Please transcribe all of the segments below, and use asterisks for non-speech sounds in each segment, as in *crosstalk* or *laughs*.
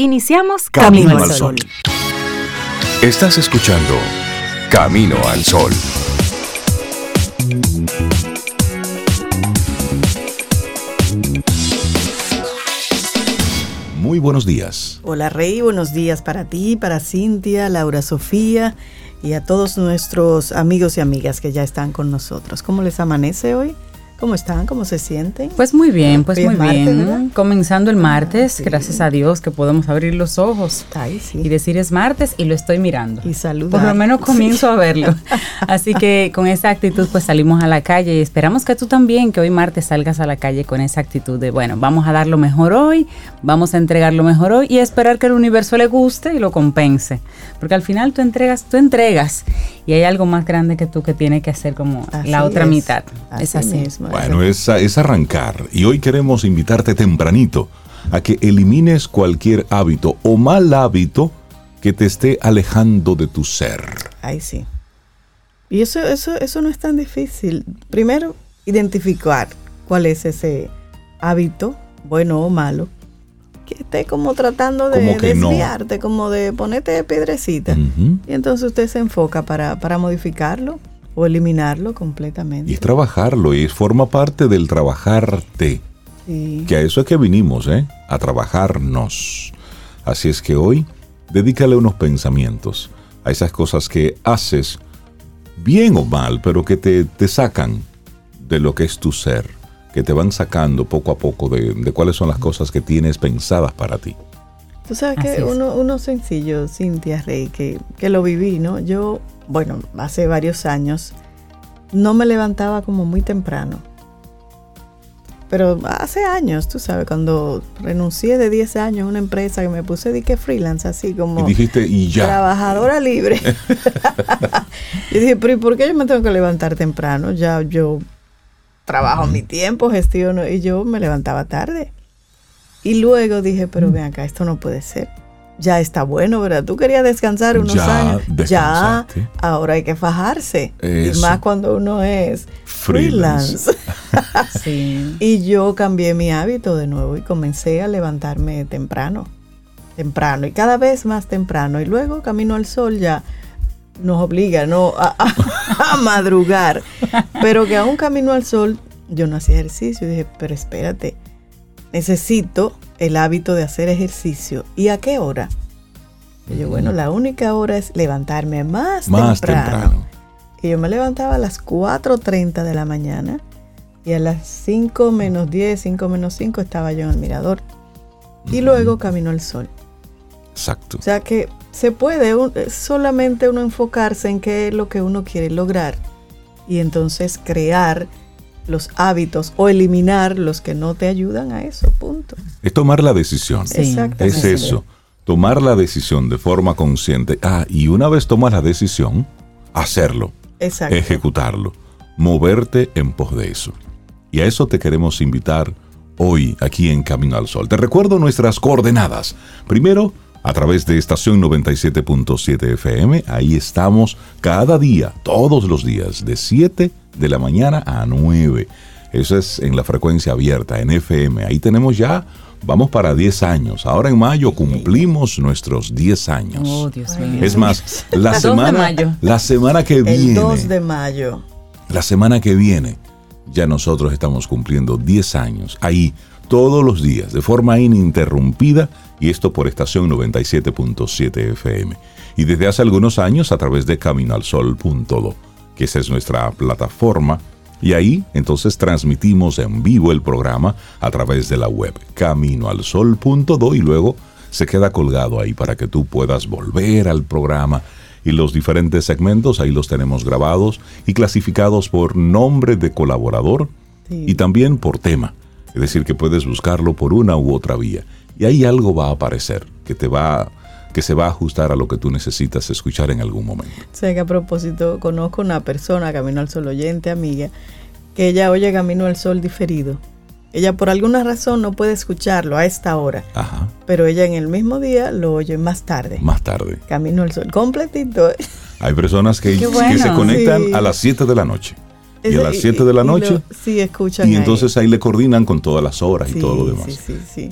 Iniciamos Camino, al Sol. Estás escuchando Camino al Sol. Muy buenos días. Hola Rey, buenos días para ti, para Cintia, Laura Sofía y a todos nuestros amigos y amigas que ya están con nosotros. ¿Cómo les amanece hoy? ¿Cómo están? ¿Cómo se sienten? Pues muy bien, pues muy bien. Comenzando el martes, gracias a Dios que podemos abrir los ojos y decir es martes y lo estoy mirando. Y saludar. Por lo menos comienzo a verlo. *laughs* Así que con esa actitud pues salimos a la calle y esperamos que tú también, que hoy martes salgas a la calle con esa actitud de, bueno, vamos a dar lo mejor hoy, vamos a entregar lo mejor hoy y esperar que el universo le guste y lo compense. Porque al final tú entregas, tú entregas y hay algo más grande que tú que tiene que hacer como la otra mitad. es así mismo. Bueno, es, es arrancar. Y hoy queremos invitarte tempranito a que elimines cualquier hábito o mal hábito que te esté alejando de tu ser. Ay, sí. Y eso, eso, eso no es tan difícil. Primero, identificar cuál es ese hábito, bueno o malo, que esté como tratando de desviarte, como de ponerte piedrecita. Y entonces usted se enfoca para, para modificarlo o eliminarlo completamente. Y es trabajarlo, y forma parte del trabajarte. Sí. Que a eso es que vinimos, ¿eh? A trabajarnos. Así es que hoy, dedícale unos pensamientos a esas cosas que haces, bien o mal, pero que te, te sacan de lo que es tu ser, que te van sacando poco a poco de, de cuáles son las cosas que tienes pensadas para ti. Tú sabes que uno, uno sencillo, Cintia Rey, que, que lo viví, ¿no? Yo bueno, hace varios años, no me levantaba como muy temprano. Pero hace años, tú sabes, cuando renuncié de 10 años a una empresa que me puse de que freelance, así como. Y dijiste, y ya. Trabajadora libre. *laughs* *laughs* y dije, pero ¿y por qué yo me tengo que levantar temprano? Ya yo trabajo mi tiempo, gestiono, y yo me levantaba tarde. Y luego dije, pero ven acá, esto no puede ser ya está bueno, ¿verdad? Tú querías descansar unos años. Ya, ahora hay que fajarse. Y más cuando uno es freelance. *laughs* Y yo cambié mi hábito de nuevo y comencé a levantarme temprano. Temprano y cada vez más temprano. Y luego Camino al Sol ya nos obliga ¿no? a, a *laughs* madrugar. Pero que aún Camino al Sol yo no hacía ejercicio. Y dije, pero espérate, necesito el hábito de hacer ejercicio. ¿Y a qué hora? Y yo, bueno, la única hora es levantarme más, más temprano. Y yo me levantaba a las 4.30 de la mañana y a las 5 menos 10, 5 menos 5 estaba yo en el mirador. Y luego camino al sol. Exacto. O sea que se puede solamente uno enfocarse en qué es lo que uno quiere lograr y entonces crear los hábitos o eliminar los que no te ayudan a eso, punto. Es tomar la decisión. Es eso, tomar la decisión de forma consciente. Ah, y una vez tomas la decisión, hacerlo, ejecutarlo, moverte en pos de eso. Y a eso te queremos invitar hoy aquí en Camino al Sol. Te recuerdo nuestras coordenadas. Primero, a través de estación 97.7 FM, ahí estamos cada día, todos los días, de 7 de la mañana a 9. Eso es en la frecuencia abierta, en FM. Ahí tenemos ya, vamos para 10 años. Ahora en mayo cumplimos nuestros 10 años. Oh, Dios mío. Es más, la *laughs* semana, la semana que viene. El 2 de mayo. La semana que viene, ya nosotros estamos cumpliendo 10 años. Ahí, todos los días, de forma ininterrumpida, y esto por estación 97.7 FM. Y desde hace algunos años a través de caminoalsol.do que esa es nuestra plataforma. Y ahí entonces transmitimos en vivo el programa a través de la web caminoalsol.do y luego se queda colgado ahí para que tú puedas volver al programa y los diferentes segmentos ahí los tenemos grabados y clasificados por nombre de colaborador y también por tema. Es decir, que puedes buscarlo por una u otra vía. Y ahí algo va a aparecer que te va que se va a ajustar a lo que tú necesitas escuchar en algún momento. Sé que a propósito conozco una persona, Camino al Sol oyente, amiga, que ella oye Camino al Sol diferido. Ella por alguna razón no puede escucharlo a esta hora, Ajá. pero ella en el mismo día lo oye más tarde. Más tarde. Camino al Sol, completito. Hay personas que, *laughs* se conectan a las 7 de la noche. Y a las 7 de la noche. sí, escuchan. Y entonces ahí. le coordinan con todas las horas y todo lo demás. Sí, sí, sí.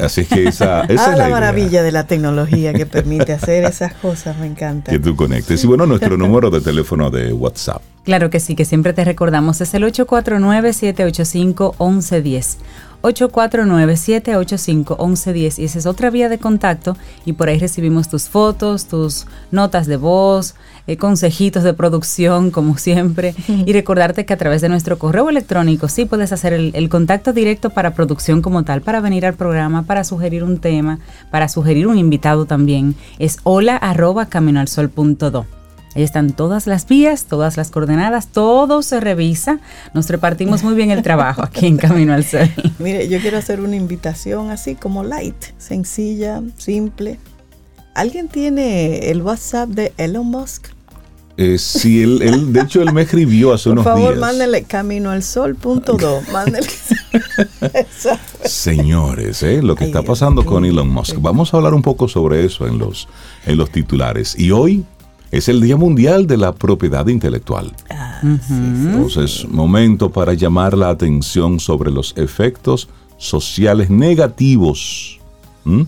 Así es que esa, esa ah, es la, idea, maravilla de la tecnología que permite hacer esas cosas, me encanta. Que tú conectes. Y bueno, nuestro *laughs* número de teléfono de WhatsApp. Claro que sí, que siempre te recordamos, es el 849-785-1110. 849-785-1110 y esa es otra vía de contacto y por ahí recibimos tus fotos, tus notas de voz, eh, consejitos de producción como siempre *laughs* y recordarte que a través de nuestro correo electrónico sí puedes hacer el, el contacto directo para producción como tal, para venir al programa, para sugerir un tema, para sugerir un invitado también. Es hola arroba caminoalsol.do. Ahí están todas las vías, todas las coordenadas, todo se revisa. Nos repartimos muy bien el trabajo aquí en Camino al Sol. *laughs* Mire, yo quiero hacer una invitación así como light, sencilla, simple. ¿Alguien tiene el WhatsApp de Elon Musk? Eh, sí, él, él- de hecho, él me escribió hace Por unos favor, días. mándele camino al sol.do. *laughs* Mándele. Esa. Señores, ¿eh? lo que Ay, está pasando con Elon Musk. Vamos a hablar un poco sobre eso en los, en los titulares. Y hoy es el Día Mundial de la Propiedad Intelectual. Ah, Entonces, momento para llamar la atención sobre los efectos sociales negativos ¿m?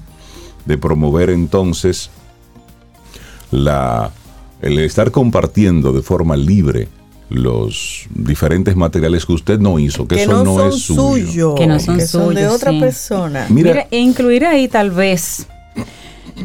de promover entonces la, el estar compartiendo de forma libre los diferentes materiales que usted no hizo, que, que eso no, no, son es suyo. suyos. Que no son de suyos, otra sí. persona. Mira, Mira, incluir ahí tal vez.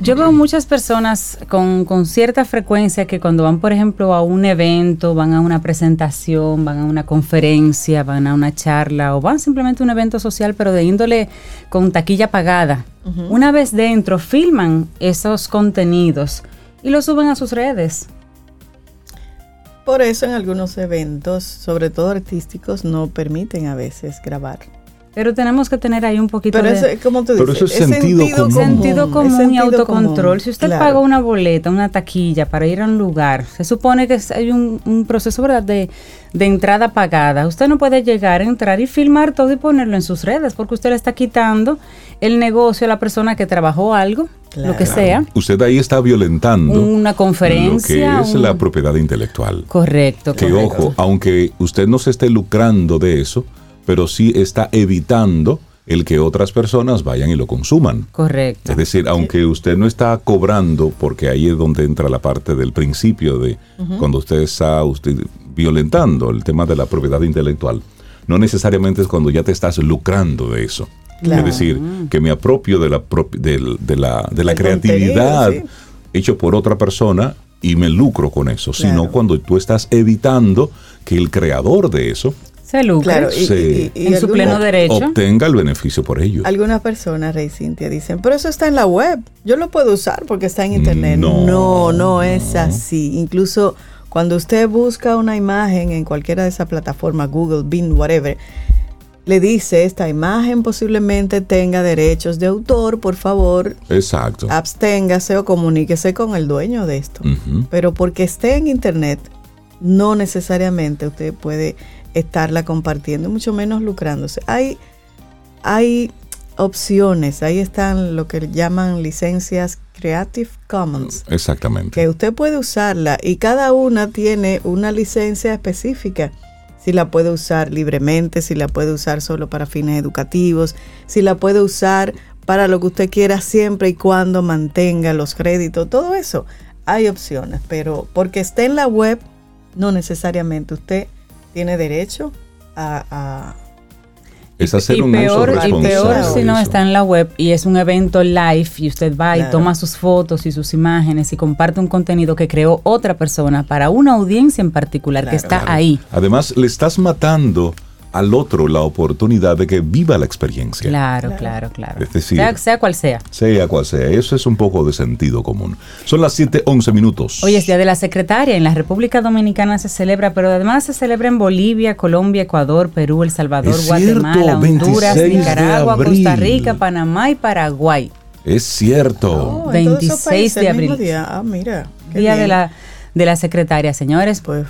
Yo veo muchas personas con, con cierta frecuencia que cuando van, por ejemplo, a un evento, van a una presentación, van a una conferencia, van a una charla o van simplemente a un evento social, pero de índole con taquilla pagada. Una vez dentro, filman esos contenidos y los suben a sus redes. Por eso en algunos eventos, sobre todo artísticos, no permiten a veces grabar. Pero tenemos que tener ahí un poquito Pero de... eso es como tú Pero dices, eso es sentido común. Sentido es común y sentido autocontrol. común, Si usted claro. paga una boleta, una taquilla para ir a un lugar, se supone que hay un, un proceso ¿verdad? De, de entrada pagada. Usted no puede llegar, entrar y filmar todo y ponerlo en sus redes porque usted le está quitando el negocio a la persona que trabajó algo, lo que sea. usted ahí está violentando Una conferencia. lo que es un- la propiedad intelectual. Correcto, Que correcto. ojo, aunque usted no se esté lucrando de eso, pero sí está evitando el que otras personas vayan y lo consuman. Correcto. Es decir, aunque usted no está cobrando, porque ahí es donde entra la parte del principio de cuando usted está usted violentando el tema de la propiedad intelectual, no necesariamente es cuando ya te estás lucrando de eso. Claro. Es decir, que me apropio de la, del- de la, de la creatividad contenido, hecho por otra persona y me lucro con eso, sino cuando tú estás evitando que el creador de eso Se lucra Claro, y, Sí. y- y en su pleno derecho. obtenga el beneficio por ello. Algunas personas, Rey Cintia, dicen, pero eso está en la web, yo lo puedo usar porque está en internet. No. No, no, es así. Incluso cuando usted busca una imagen en cualquiera de esas plataformas, Google, Bing, whatever, le dice, esta imagen posiblemente tenga derechos de autor, por favor, Exacto. absténgase o comuníquese con el dueño de esto. Pero porque esté en internet, no necesariamente usted puede estarla compartiendo, mucho menos lucrándose. Hay, hay opciones, ahí están lo que llaman licencias Creative Commons, Exactamente. que usted puede usarla y cada una tiene una licencia específica. Si la puede usar libremente, si la puede usar solo para fines educativos, si la puede usar para lo que usted quiera siempre y cuando mantenga los créditos, todo eso. Hay opciones, pero porque esté en la web, no necesariamente usted tiene derecho a... a- es hacer y un peor, uso y peor si de no está en la web y es un evento live y usted va y toma sus fotos y sus imágenes y comparte un contenido que creó otra persona para una audiencia en particular que está Claro. ahí. Además, le estás matando al otro la oportunidad de que viva la experiencia. Claro, Claro. claro, claro. Es decir- sea, sea cual sea. Sea cual sea, eso es un poco de sentido común. Son las 7:11 minutos. Hoy es Día de la Secretaria. En la República Dominicana se celebra, pero además se celebra en Bolivia, Colombia, Ecuador, Perú, El Salvador, Es cierto, Guatemala, 26 Honduras, de Nicaragua, abril. Costa Rica, Panamá y Paraguay. Es cierto. Oh, en todos esos 26 países de abril. día. Ah, mira. Día de la, de la Secretaria, señores. Pues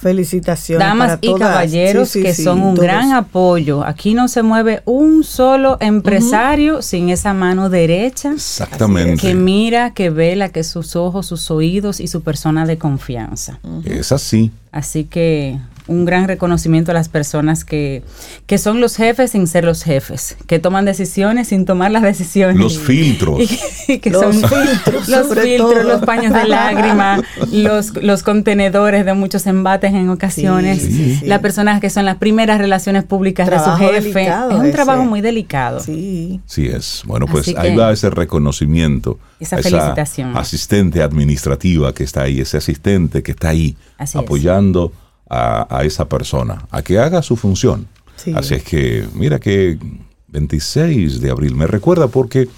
felicitaciones. Damas para y todas. caballeros Sí, sí, que sí, son un todos. gran apoyo. Aquí no se mueve un solo empresario sin esa mano derecha Exactamente. que mira, que vela, que sus ojos, sus oídos y su persona de confianza. Es así. Así que un gran reconocimiento a las personas que, que son los jefes sin ser los jefes, que toman decisiones sin tomar las decisiones. Los filtros. *laughs* Y que, los son filtros, *laughs* los filtros, los *laughs* paños de lágrima, los, los contenedores de muchos embates en ocasiones, las personas que son las primeras relaciones públicas de su jefe. Es un trabajo muy delicado. Sí. Sí es. Bueno, pues ahí va ese reconocimiento. Esa, felicitación. Asistente administrativa que está ahí, ese asistente que está ahí apoyando a, esa persona a que haga su función. Así es que, mira que 26 de abril, me recuerda porque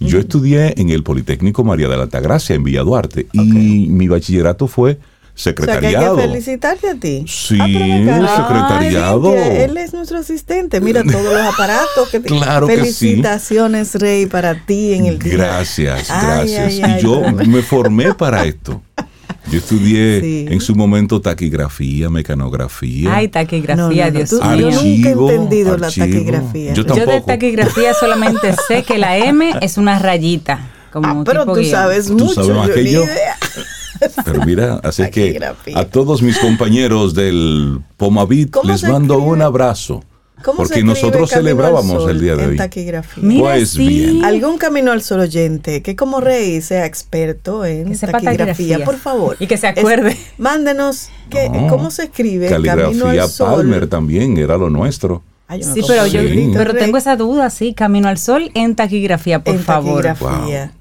yo estudié en el Politécnico María de la Altagracia en Villa Duarte y mi bachillerato fue secretariado. O sea, que hay que felicitarte a ti. Sí, ah, secretariado. él es nuestro asistente. Mira todos los aparatos que Claro Felicitaciones, Rey, para ti en el día. Gracias, gracias. y yo me formé para esto. *laughs* Yo estudié en su momento taquigrafía, mecanografía. Ay, taquigrafía, Dios mío. yo nunca he entendido la taquigrafía. Yo, yo, de taquigrafía *laughs* solamente sé que la M es una rayita. Como ah, pero tú sabes mucho. ¿Tú sabes más que yo? *laughs* Pero mira, así que a todos mis compañeros del Pomavit les mando un abrazo. Porque nosotros celebrábamos el día de hoy. pues bien. Algún camino al sol oyente que como rey sea experto en taquigrafía, por favor. Y que se acuerde. mándenos que, cómo se escribe Caligrafía Palmer también era lo nuestro. sí, pero yo pero tengo esa duda, sí, Camino al Sol en taquigrafía, por favor. Taquigrafía.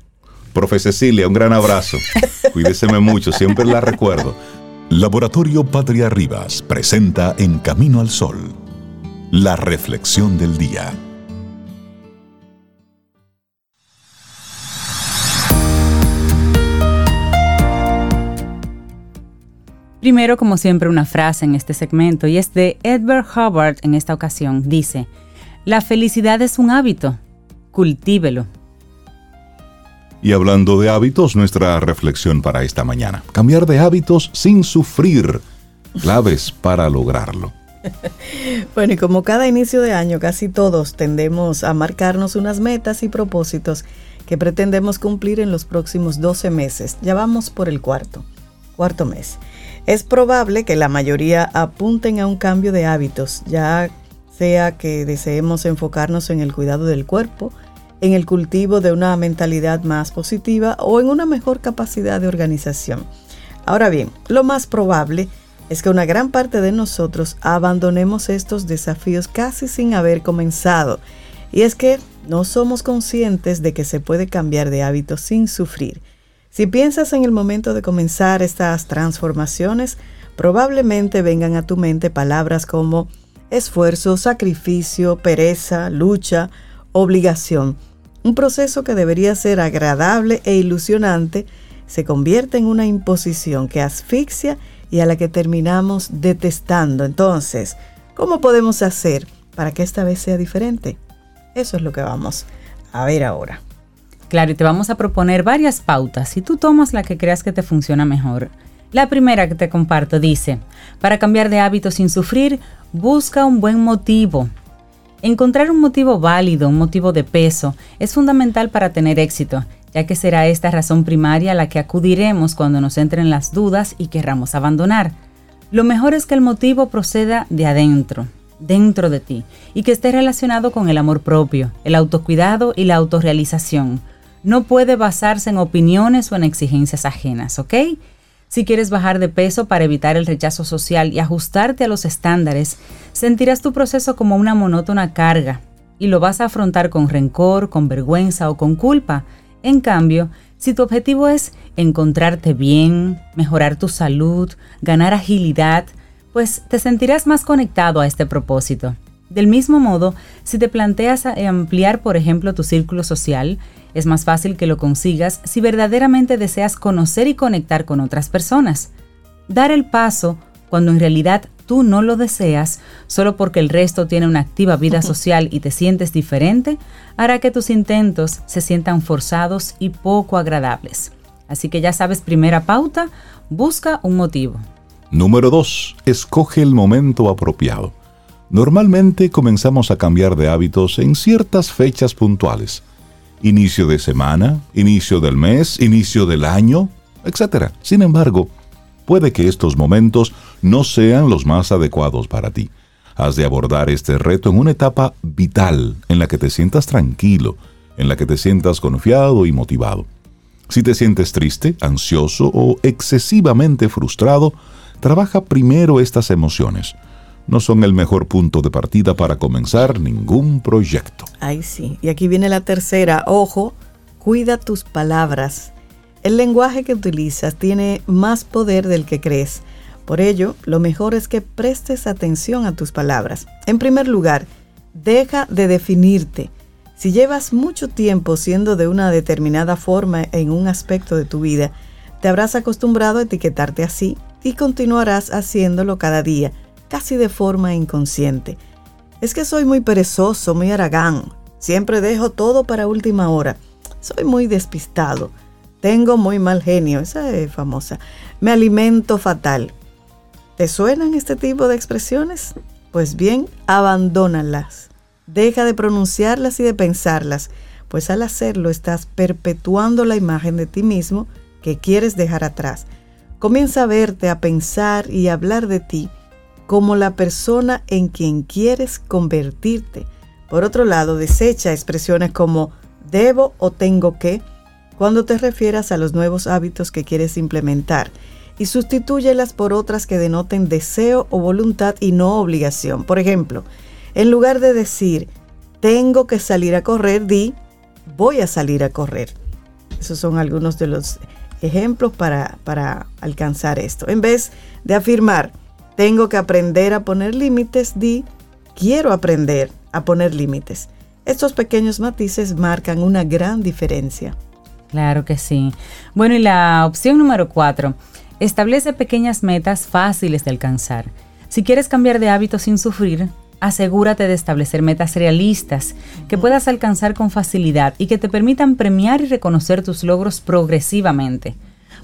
Profe Cecilia, un gran abrazo. *laughs* Cuídeseme mucho, siempre la recuerdo. Laboratorio Patria Rivas presenta En Camino al Sol, la reflexión del día. Primero, como siempre, una frase en este segmento y es de Edward Hubbard en esta ocasión. Dice, la felicidad es un hábito, cultívelo. Y hablando de hábitos, nuestra reflexión para esta mañana. Cambiar de hábitos sin sufrir. Claves para lograrlo. *laughs* Bueno, y como cada inicio de año, casi todos tendemos a marcarnos unas metas y propósitos que pretendemos cumplir en los próximos 12 meses. Ya vamos por el cuarto, cuarto mes. Es probable que la mayoría apunten a un cambio de hábitos, ya sea que deseemos enfocarnos en el cuidado del cuerpo, en el cultivo de una mentalidad más positiva o en una mejor capacidad de organización. Ahora bien, lo más probable es que una gran parte de nosotros abandonemos estos desafíos casi sin haber comenzado. Y es que no somos conscientes de que se puede cambiar de hábito sin sufrir. Si piensas en el momento de comenzar estas transformaciones, probablemente vengan a tu mente palabras como esfuerzo, sacrificio, pereza, lucha, obligación. Un proceso que debería ser agradable e ilusionante se convierte en una imposición que asfixia y a la que terminamos detestando. Entonces, ¿cómo podemos hacer para que esta vez sea diferente? Eso es lo que vamos a ver ahora. Claro, y te vamos a proponer varias pautas y tú tomas la que creas que te funciona mejor. La primera que te comparto dice, para cambiar de hábito sin sufrir, busca un buen motivo. Encontrar un motivo válido, un motivo de peso, es fundamental para tener éxito, ya que será esta razón primaria a la que acudiremos cuando nos entren las dudas y querramos abandonar. Lo mejor es que el motivo proceda de adentro, dentro de ti, y que esté relacionado con el amor propio, el autocuidado y la autorrealización. No puede basarse en opiniones o en exigencias ajenas, ¿ok? Si quieres bajar de peso para evitar el rechazo social y ajustarte a los estándares, sentirás tu proceso como una monótona carga y lo vas a afrontar con rencor, con vergüenza o con culpa. En cambio, si tu objetivo es encontrarte bien, mejorar tu salud, ganar agilidad, pues te sentirás más conectado a este propósito. Del mismo modo, si te planteas ampliar, por ejemplo, tu círculo social, es más fácil que lo consigas si verdaderamente deseas conocer y conectar con otras personas. Dar el paso cuando en realidad tú no lo deseas, solo porque el resto tiene una activa vida social y te sientes diferente, hará que tus intentos se sientan forzados y poco agradables. Así que ya sabes, primera pauta, busca un motivo. Número 2. Escoge el momento apropiado. Normalmente comenzamos a cambiar de hábitos en ciertas fechas puntuales inicio de semana, inicio del mes, inicio del año, etc. Sin embargo, puede que estos momentos no sean los más adecuados para ti. Has de abordar este reto en una etapa vital en la que te sientas tranquilo, en la que te sientas confiado y motivado. Si te sientes triste, ansioso o excesivamente frustrado, trabaja primero estas emociones. No son el mejor punto de partida para comenzar ningún proyecto. Ay, sí. Y aquí viene la tercera. Ojo, cuida tus palabras. El lenguaje que utilizas tiene más poder del que crees. Por ello, lo mejor es que prestes atención a tus palabras. En primer lugar, deja de definirte. Si llevas mucho tiempo siendo de una determinada forma en un aspecto de tu vida, te habrás acostumbrado a etiquetarte así y continuarás haciéndolo cada día, casi de forma inconsciente. Es que soy muy perezoso, muy aragán. Siempre dejo todo para última hora. Soy muy despistado. Tengo muy mal genio, esa es famosa. Me alimento fatal. ¿Te suenan este tipo de expresiones? Pues bien, abandónalas. Deja de pronunciarlas y de pensarlas, pues al hacerlo estás perpetuando la imagen de ti mismo que quieres dejar atrás. Comienza a verte, a pensar y a hablar de ti como la persona en quien quieres convertirte. Por otro lado, desecha expresiones como debo o tengo que cuando te refieras a los nuevos hábitos que quieres implementar y sustitúyelas por otras que denoten deseo o voluntad y no obligación. Por ejemplo, en lugar de decir, tengo que salir a correr, di, voy a salir a correr. Esos son algunos de los ejemplos para, para alcanzar esto. En vez de afirmar, tengo que aprender a poner límites, di, quiero aprender a poner límites. Estos pequeños matices marcan una gran diferencia. Claro que sí. Bueno, y la opción número cuatro, establece pequeñas metas fáciles de alcanzar. Si quieres cambiar de hábito sin sufrir, asegúrate de establecer metas realistas que puedas alcanzar con facilidad y que te permitan premiar y reconocer tus logros progresivamente.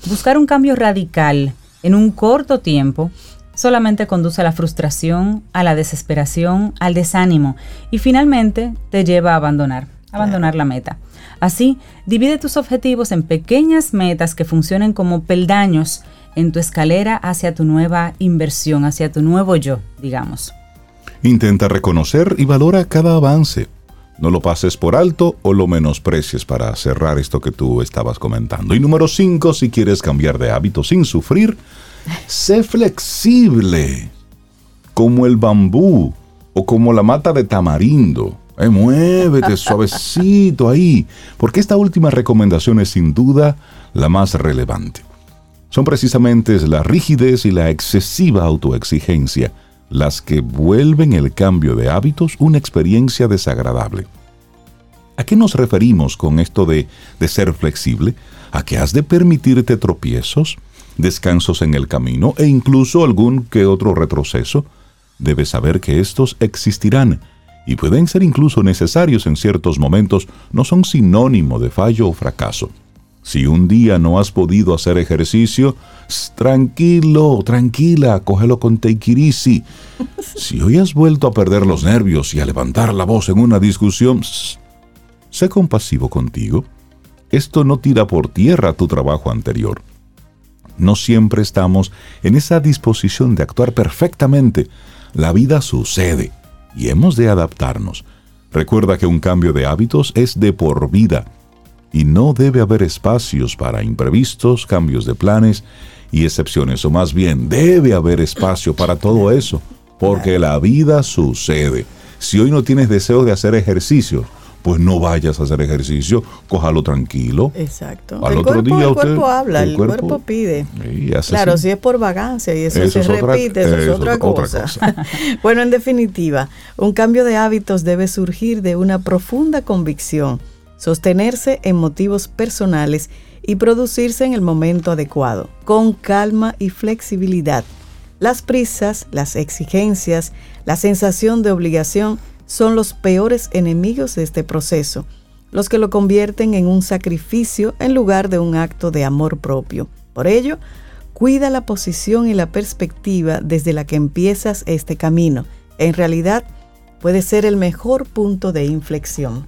Buscar un cambio radical en un corto tiempo solamente conduce a la frustración, a la desesperación, al desánimo y finalmente te lleva a abandonar, abandonar la meta. Así, divide tus objetivos en pequeñas metas que funcionen como peldaños en tu escalera hacia tu nueva inversión, hacia tu nuevo yo, digamos. Intenta reconocer y valora cada avance. No lo pases por alto o lo menosprecies para cerrar esto que tú estabas comentando. Y número 5, si quieres cambiar de hábito sin sufrir, sé flexible, como el bambú o como la mata de tamarindo. Eh, muévete suavecito ahí, porque esta última recomendación es sin duda la más relevante. Son precisamente la rigidez y la excesiva autoexigencia las que vuelven el cambio de hábitos una experiencia desagradable. ¿A qué nos referimos con esto de, de ser flexible? ¿A que has de permitirte tropiezos, descansos en el camino e incluso algún que otro retroceso? Debes saber que estos existirán y pueden ser incluso necesarios en ciertos momentos, no son sinónimo de fallo o fracaso. Si un día no has podido hacer ejercicio, tranquilo, tranquila, cógelo con take *laughs* Si hoy has vuelto a perder los nervios y a levantar la voz en una discusión, sé compasivo contigo. Esto no tira por tierra tu trabajo anterior. No siempre estamos en esa disposición de actuar perfectamente. La vida sucede y hemos de adaptarnos. Recuerda que un cambio de hábitos es de por vida y no debe haber espacios para imprevistos, cambios de planes y excepciones, o más bien debe haber espacio para todo eso, porque la vida sucede. Si hoy no tienes deseo de hacer ejercicio, pues no vayas a hacer ejercicio, cójalo tranquilo. Exacto. Al el otro cuerpo, día el cuerpo habla, el, cuerpo, pide. claro, si es por vagancia y eso, se repite, eso, es otra cosa. *laughs* bueno, en definitiva, un cambio de hábitos debe surgir de una profunda convicción sostenerse en motivos personales y producirse en el momento adecuado, con calma y flexibilidad. Las prisas, las exigencias, la sensación de obligación son los peores enemigos de este proceso, los que lo convierten en un sacrificio en lugar de un acto de amor propio. Por ello, cuida la posición y la perspectiva desde la que empiezas este camino. En realidad, puede ser el mejor punto de inflexión.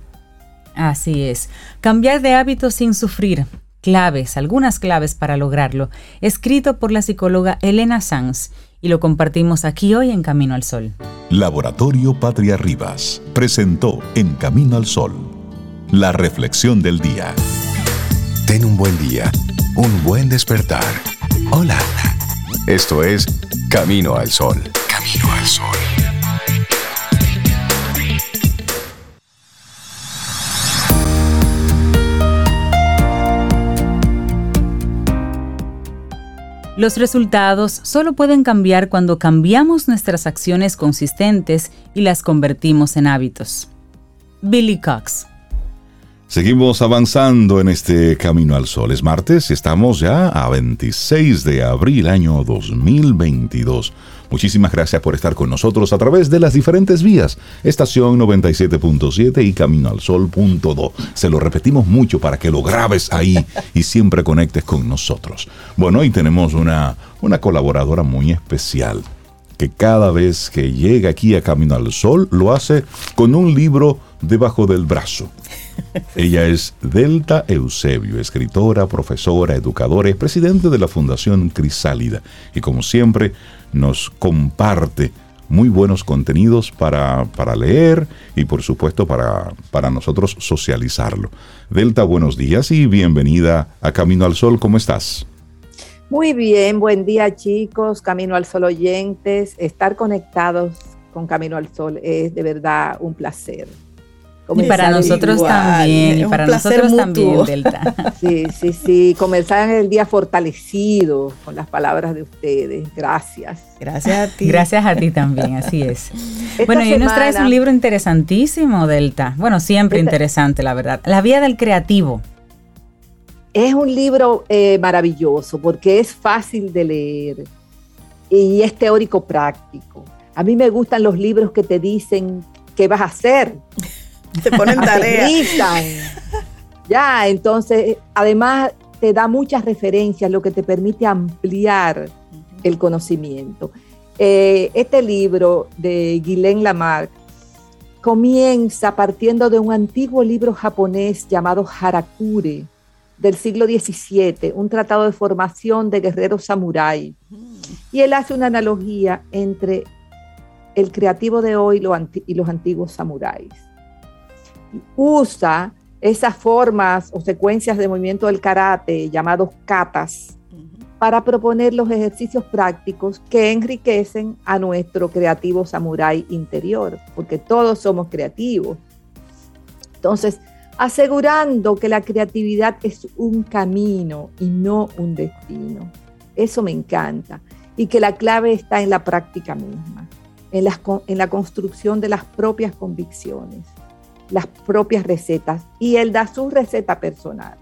Así es. Cambiar de hábito sin sufrir. claves, algunas claves para lograrlo, escrito por la psicóloga Elena Sanz, y lo compartimos aquí hoy en Camino al Sol. Laboratorio Patria Rivas presentó En Camino al Sol, la reflexión del día. Ten un buen día, un buen despertar. Hola. Esto es Camino al Sol. Camino al Sol. Los resultados solo pueden cambiar cuando cambiamos nuestras acciones consistentes y las convertimos en hábitos. Billy Cox. Seguimos avanzando en este camino al sol. Es martes estamos ya a 26 de abril año 2022. Muchísimas gracias por estar con nosotros a través de las diferentes vías. Estación 97.7 y Camino al Sol.do. Se lo repetimos mucho para que lo grabes ahí y siempre conectes con nosotros. Bueno, hoy tenemos una, una colaboradora muy especial que cada vez que llega aquí a Camino al Sol lo hace con un libro debajo del brazo. Ella es Delta Eusebio, escritora, profesora, educadora, es presidente de la Fundación Crisálida y como siempre nos comparte muy buenos contenidos para, para leer y por supuesto para, para nosotros socializarlo. Delta, buenos días y bienvenida a Camino al Sol, ¿cómo estás? Muy bien, buen día chicos, Camino al Sol oyentes, estar conectados con Camino al Sol es de verdad un placer. Y para nosotros también, y para nosotros también, Delta. *laughs* Sí, sí, sí, comenzar el día fortalecido con las palabras de ustedes. Gracias. Gracias a ti. Gracias a ti también, así es. *laughs* bueno, y hoy nos traes un libro interesantísimo, Delta. Bueno, siempre interesante, la verdad. La vía del creativo. Es un libro eh, maravilloso porque es fácil de leer y es teórico práctico. A mí me gustan los libros que te dicen qué vas a hacer. *laughs* Se ponen tarea. ya, entonces, además te da muchas referencias, lo que te permite ampliar el conocimiento. Eh, este libro de Guylaine Lamarck comienza partiendo de un antiguo libro japonés llamado Harakure del siglo XVII, un tratado de formación de guerreros samurái. Y él hace una analogía entre el creativo de hoy y los antiguos samuráis usa esas formas o secuencias de movimiento del karate llamados katas para proponer los ejercicios prácticos que enriquecen a nuestro creativo samurái interior, porque todos somos creativos. Entonces, asegurando que la creatividad es un camino y no un destino. Eso me encanta. Y que la clave está en la práctica misma, en la, en la construcción de las propias convicciones las propias recetas y él da su receta personal,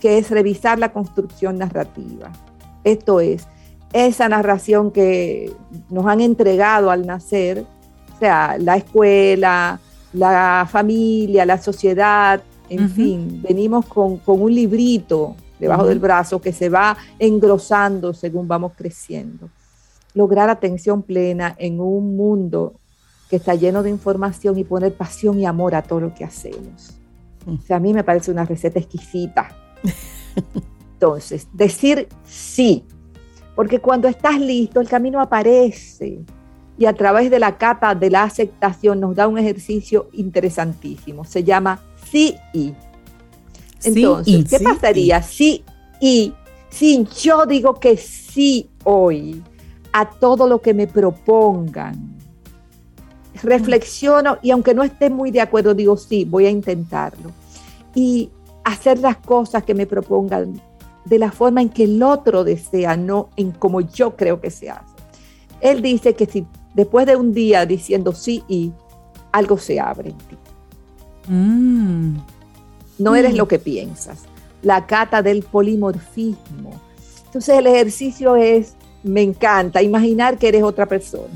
que es revisar la construcción narrativa. Esto es, esa narración que nos han entregado al nacer, o sea, la escuela, la familia, la sociedad, en fin, venimos con, un librito debajo del brazo que se va engrosando según vamos creciendo. Lograr atención plena en un mundo que está lleno de información y poner pasión y amor a todo lo que hacemos. Mm. O sea, a mí me parece una receta exquisita. Entonces, decir sí, porque cuando estás listo, el camino aparece y a través de la cata de la aceptación nos da un ejercicio interesantísimo. Se llama sí y. Entonces, ¿qué pasaría si y si yo digo que sí hoy a todo lo que me propongan? Reflexiono y aunque no esté muy de acuerdo, digo, sí, voy a intentarlo. Y hacer las cosas que me propongan de la forma en que el otro desea, no en como yo creo que se hace. Él dice que si después de un día diciendo sí y algo se abre en ti. Mm. No eres mm. lo que piensas. La cata del polimorfismo. Entonces el ejercicio es, me encanta, imaginar que eres otra persona.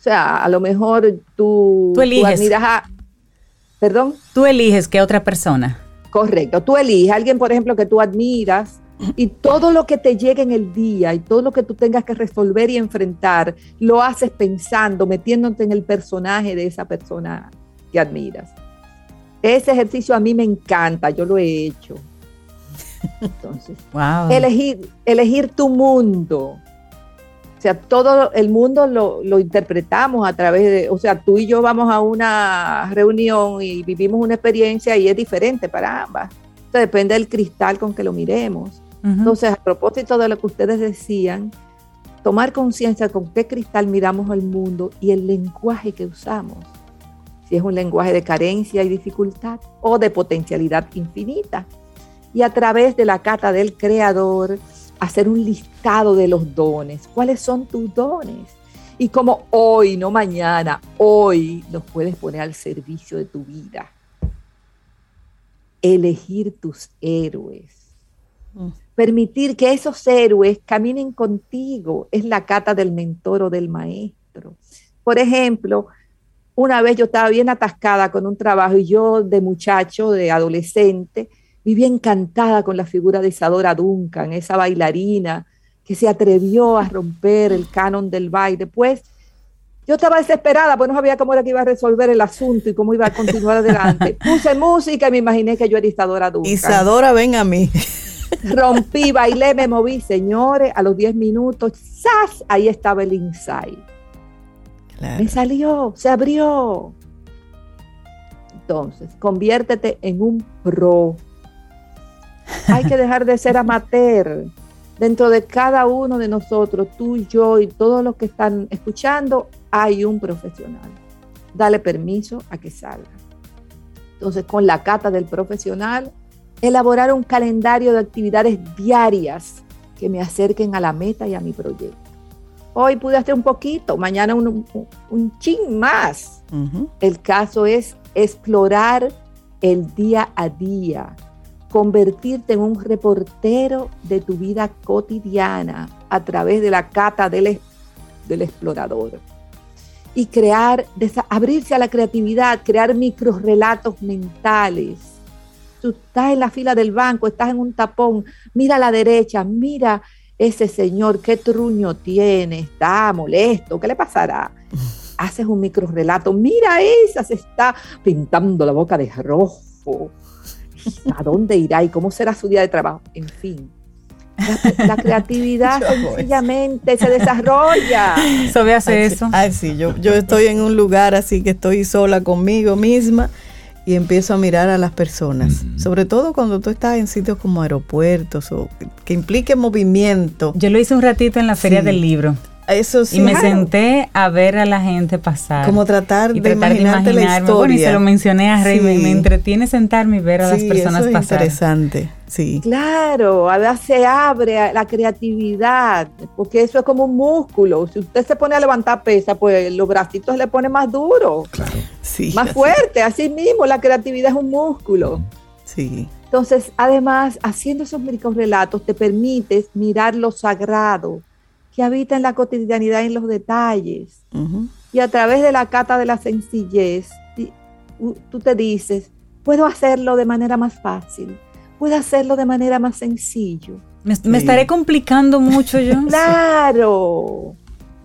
O sea, a lo mejor tú, tú eliges. a, perdón. Tú eliges que otra persona. Correcto. Tú eliges a alguien, por ejemplo, que tú admiras y todo lo que te llegue en el día y todo lo que tú tengas que resolver y enfrentar, lo haces pensando, metiéndote en el personaje de esa persona que admiras. Ese ejercicio a mí me encanta, yo lo he hecho. *laughs* Entonces, elegir, elegir tu mundo. O sea, todo el mundo lo, lo, interpretamos a través de, o sea, tú y yo vamos a una reunión y vivimos una experiencia y es diferente para ambas. Entonces, depende del cristal con que lo miremos. Entonces, a propósito de lo que ustedes decían, tomar conciencia con qué cristal miramos el mundo y el lenguaje que usamos. Si es un lenguaje de carencia y dificultad o de potencialidad infinita. Y a través de la cata del creador, hacer un listado de los dones. ¿Cuáles son tus dones? Y como hoy, no mañana, hoy los puedes poner al servicio de tu vida. Elegir tus héroes. Mm. Permitir que esos héroes caminen contigo es la cata del mentor o del maestro. Por ejemplo, una vez yo estaba bien atascada con un trabajo y yo de muchacho, de adolescente, vivía encantada con la figura de Isadora Duncan, esa bailarina que se atrevió a romper el canon del baile. Pues yo estaba desesperada, pues no sabía cómo era que iba a resolver el asunto y cómo iba a continuar adelante. *laughs* Puse música y me imaginé que yo era Isadora Duncan. Isadora, ven a mí. Rompí, bailé, me moví, señores, a los 10 minutos, ¡zas! Ahí estaba el insight. Me salió, se abrió. Entonces, conviértete en un pro. Hay que dejar de ser amateur. Dentro de cada uno de nosotros, tú, yo y todos los que están escuchando, hay un profesional. Dale permiso a que salga. Entonces, con la cata del profesional, elaborar un calendario de actividades diarias que me acerquen a la meta y a mi proyecto. Hoy pude hacer un poquito, mañana un, un, chin más. El caso es explorar el día a día, convertirte en un reportero de tu vida cotidiana a través de la cata del, del explorador y crear, abrirse a la creatividad, crear microrelatos mentales Tú estás en la fila del banco, estás en un tapón, mira a la derecha, mira ese señor, qué truño tiene, está molesto, ¿qué le pasará? *laughs* Haces un micro relato, mira esa, se está pintando la boca de rojo. *laughs* ¿A dónde irá y cómo será su día de trabajo? En fin. La, creatividad *laughs* sencillamente se desarrolla. *laughs* Sobe hace eso. Ay, sí, yo, yo estoy en un lugar así que estoy sola conmigo misma y empiezo a mirar a las personas, sobre todo cuando tú estás en sitios como aeropuertos o que implique movimiento. Yo lo hice un ratito en la feria del libro. Eso sí. Y me senté a ver a la gente pasar. Como tratar, de, imaginarte la historia. Bueno, y se lo mencioné a Rey, me, entretiene sentarme y ver a las personas eso es pasar. interesante, sí. Claro, a veces se abre la creatividad, porque eso es como un músculo. Si usted se pone a levantar pesa, pues los bracitos le pone más duro. Claro. Sí. Más *laughs* fuerte, así mismo, la creatividad es un músculo. Sí. Entonces, además, haciendo esos médicos relatos te permites mirar lo sagrado, que habita en la cotidianidad en los detalles. Y a través de la cata de la sencillez, tú te dices, puedo hacerlo de manera más fácil, puedo hacerlo de manera más sencillo. Me, estaré complicando mucho yo. *laughs* claro.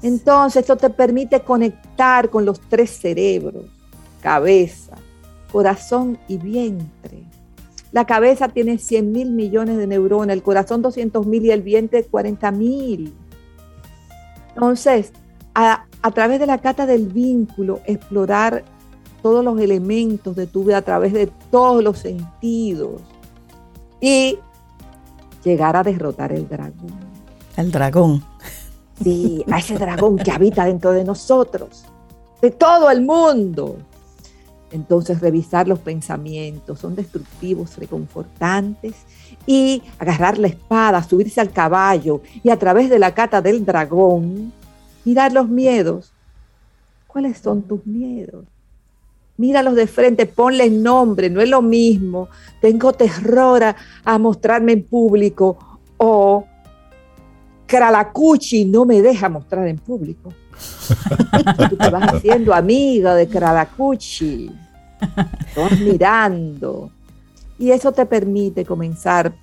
Entonces, esto te permite conectar con los tres cerebros, cabeza, corazón y vientre. La cabeza tiene 100 mil millones de neuronas, el corazón 200 mil y el vientre 40 mil. Entonces, a, través de la cata del vínculo, explorar todos los elementos de tu vida a través de todos los sentidos y llegar a derrotar el dragón. El dragón. Sí, a ese dragón que habita dentro de nosotros, de todo el mundo. Entonces, revisar los pensamientos, son destructivos, reconfortantes, y agarrar la espada, subirse al caballo y a través de la cata del dragón, mirar los miedos. ¿Cuáles son tus miedos? Míralos de frente, ponle nombre, no es lo mismo. Tengo terror a, mostrarme en público o Kralakuchi no me deja mostrar en público. *laughs* Tú te vas haciendo amiga de Kralakuchi. Vas mirando. Y eso te permite comenzar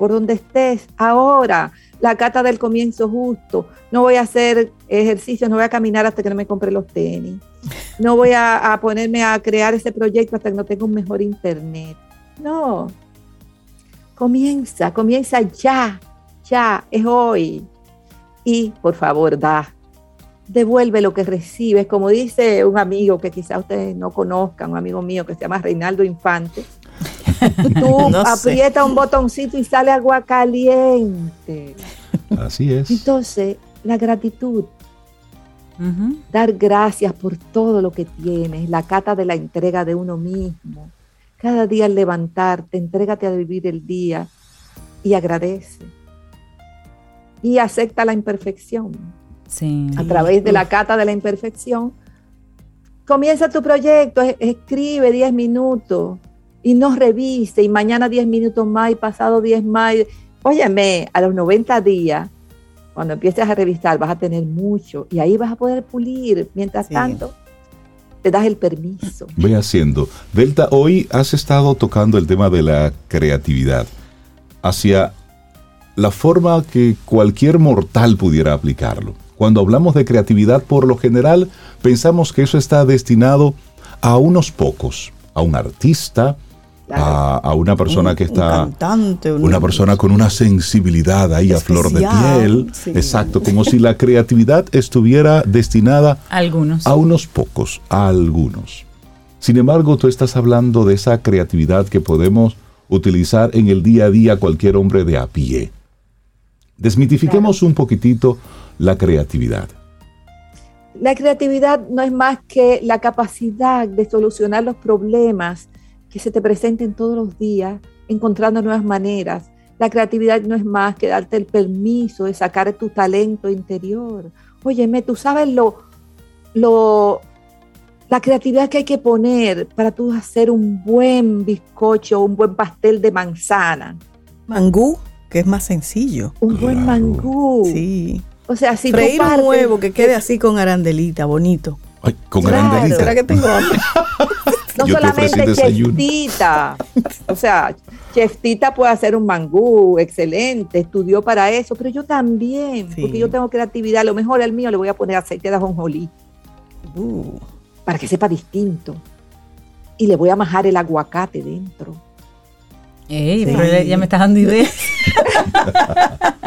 por donde estés ahora, la cata del comienzo justo. No voy a hacer ejercicio, no voy a caminar hasta que no me compre los tenis. No voy a, ponerme a crear ese proyecto hasta que no tenga un mejor internet. No. Comienza, comienza ya, ya, es hoy. Y por favor, da. Devuelve lo que recibes. Como dice un amigo que quizás ustedes no conozcan, un amigo mío que se llama Reinaldo Infante. Tú *laughs* No sé. aprietas un botoncito y sale agua caliente. Así es. Entonces, la gratitud, dar gracias por todo lo que tienes, la cata de la entrega de uno mismo. Cada día al levantarte, entrégate a vivir el día y agradece. Y acepta la imperfección. Sí. A través de la cata de la imperfección, comienza tu proyecto, es- escribe 10 minutos y no revise, y mañana 10 minutos más, y pasado 10 más. y- Óyeme, a los 90 días, cuando empieces a revisar, vas a tener mucho y ahí vas a poder pulir. Mientras Sí. tanto, te das el permiso. Ve haciendo. Delta, hoy has estado tocando el tema de la creatividad hacia la forma que cualquier mortal pudiera aplicarlo. Cuando hablamos de creatividad, por lo general, pensamos que eso está destinado a unos pocos, a un artista. A, a una persona Un- que un está... cantante, un- Una persona con una sensibilidad ahí a flor de piel. sí. Exacto, como si la creatividad estuviera destinada *laughs* Algunos. a unos pocos, a algunos. Sin embargo, tú estás hablando de esa creatividad que podemos utilizar en el día a día cualquier hombre de a pie. Desmitifiquemos un poquitito la creatividad. La creatividad no es más que la capacidad de solucionar los problemas que se te presenten todos los días, encontrando nuevas maneras. La creatividad no es más que darte el permiso de sacar tu talento interior. Óyeme, tú sabes lo, lo, la creatividad que hay que poner para tú hacer un buen bizcocho, un buen pastel de manzana, Mangú, que es más sencillo. un buen Claro. mangú. Sí. O sea, si tú Freír un partes- huevo que quede así con arandelita, bonito. Ay, con Claro. arandelita. ¿Será que tengo hambre? *laughs* No Yo solamente. Cheftita. O sea, Cheftita puede hacer un mangú excelente, estudió para eso, pero yo también, Sí. porque yo tengo creatividad. A lo mejor al mío le voy a poner aceite de ajonjolí Uh, para que sepa distinto. Y le voy a majar el aguacate dentro. Ey, Sí. pero ya me estás dando ideas. *laughs*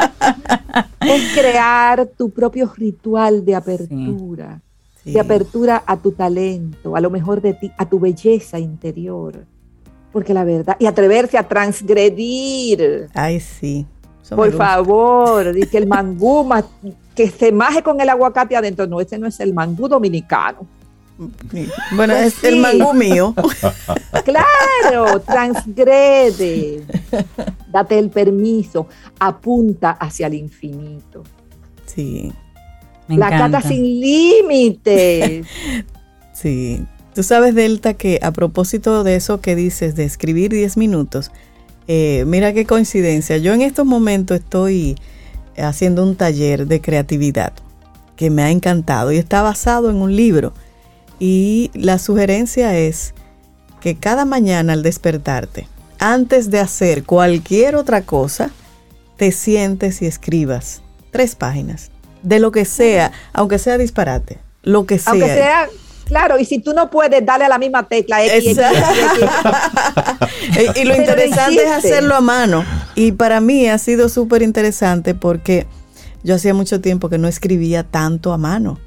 Es crear tu propio ritual de apertura, sí. de apertura a tu talento, a lo mejor de ti, a tu belleza interior. Porque la verdad, y atreverse a transgredir. Ay, sí. Eso Por favor, dice el *laughs* mangú ma- que se maje con el aguacate adentro. No, ese no es el mangú dominicano. Bueno, Pues es el mangú mío. *laughs* Claro, transgrede. *laughs* Date el permiso. Apunta hacia el infinito. Sí, Me La encanta. cata sin límites. *laughs* sí. Tú sabes, Delta, que a propósito de eso que dices, de escribir 10 minutos, eh, mira qué coincidencia. Yo en estos momentos estoy haciendo un taller de creatividad que me ha encantado y está basado en un libro. Y la sugerencia es que cada mañana al despertarte, antes de hacer cualquier otra cosa, te sientes y escribas tres páginas de lo que sea, aunque sea disparate, lo que sea. Aunque sea, claro, y si tú no puedes, dale a la misma tecla. X, X, X, X. *laughs* Eh, y lo interesante es hacerlo a mano. Y para mí ha sido súper interesante porque yo hacía mucho tiempo que no escribía tanto a mano.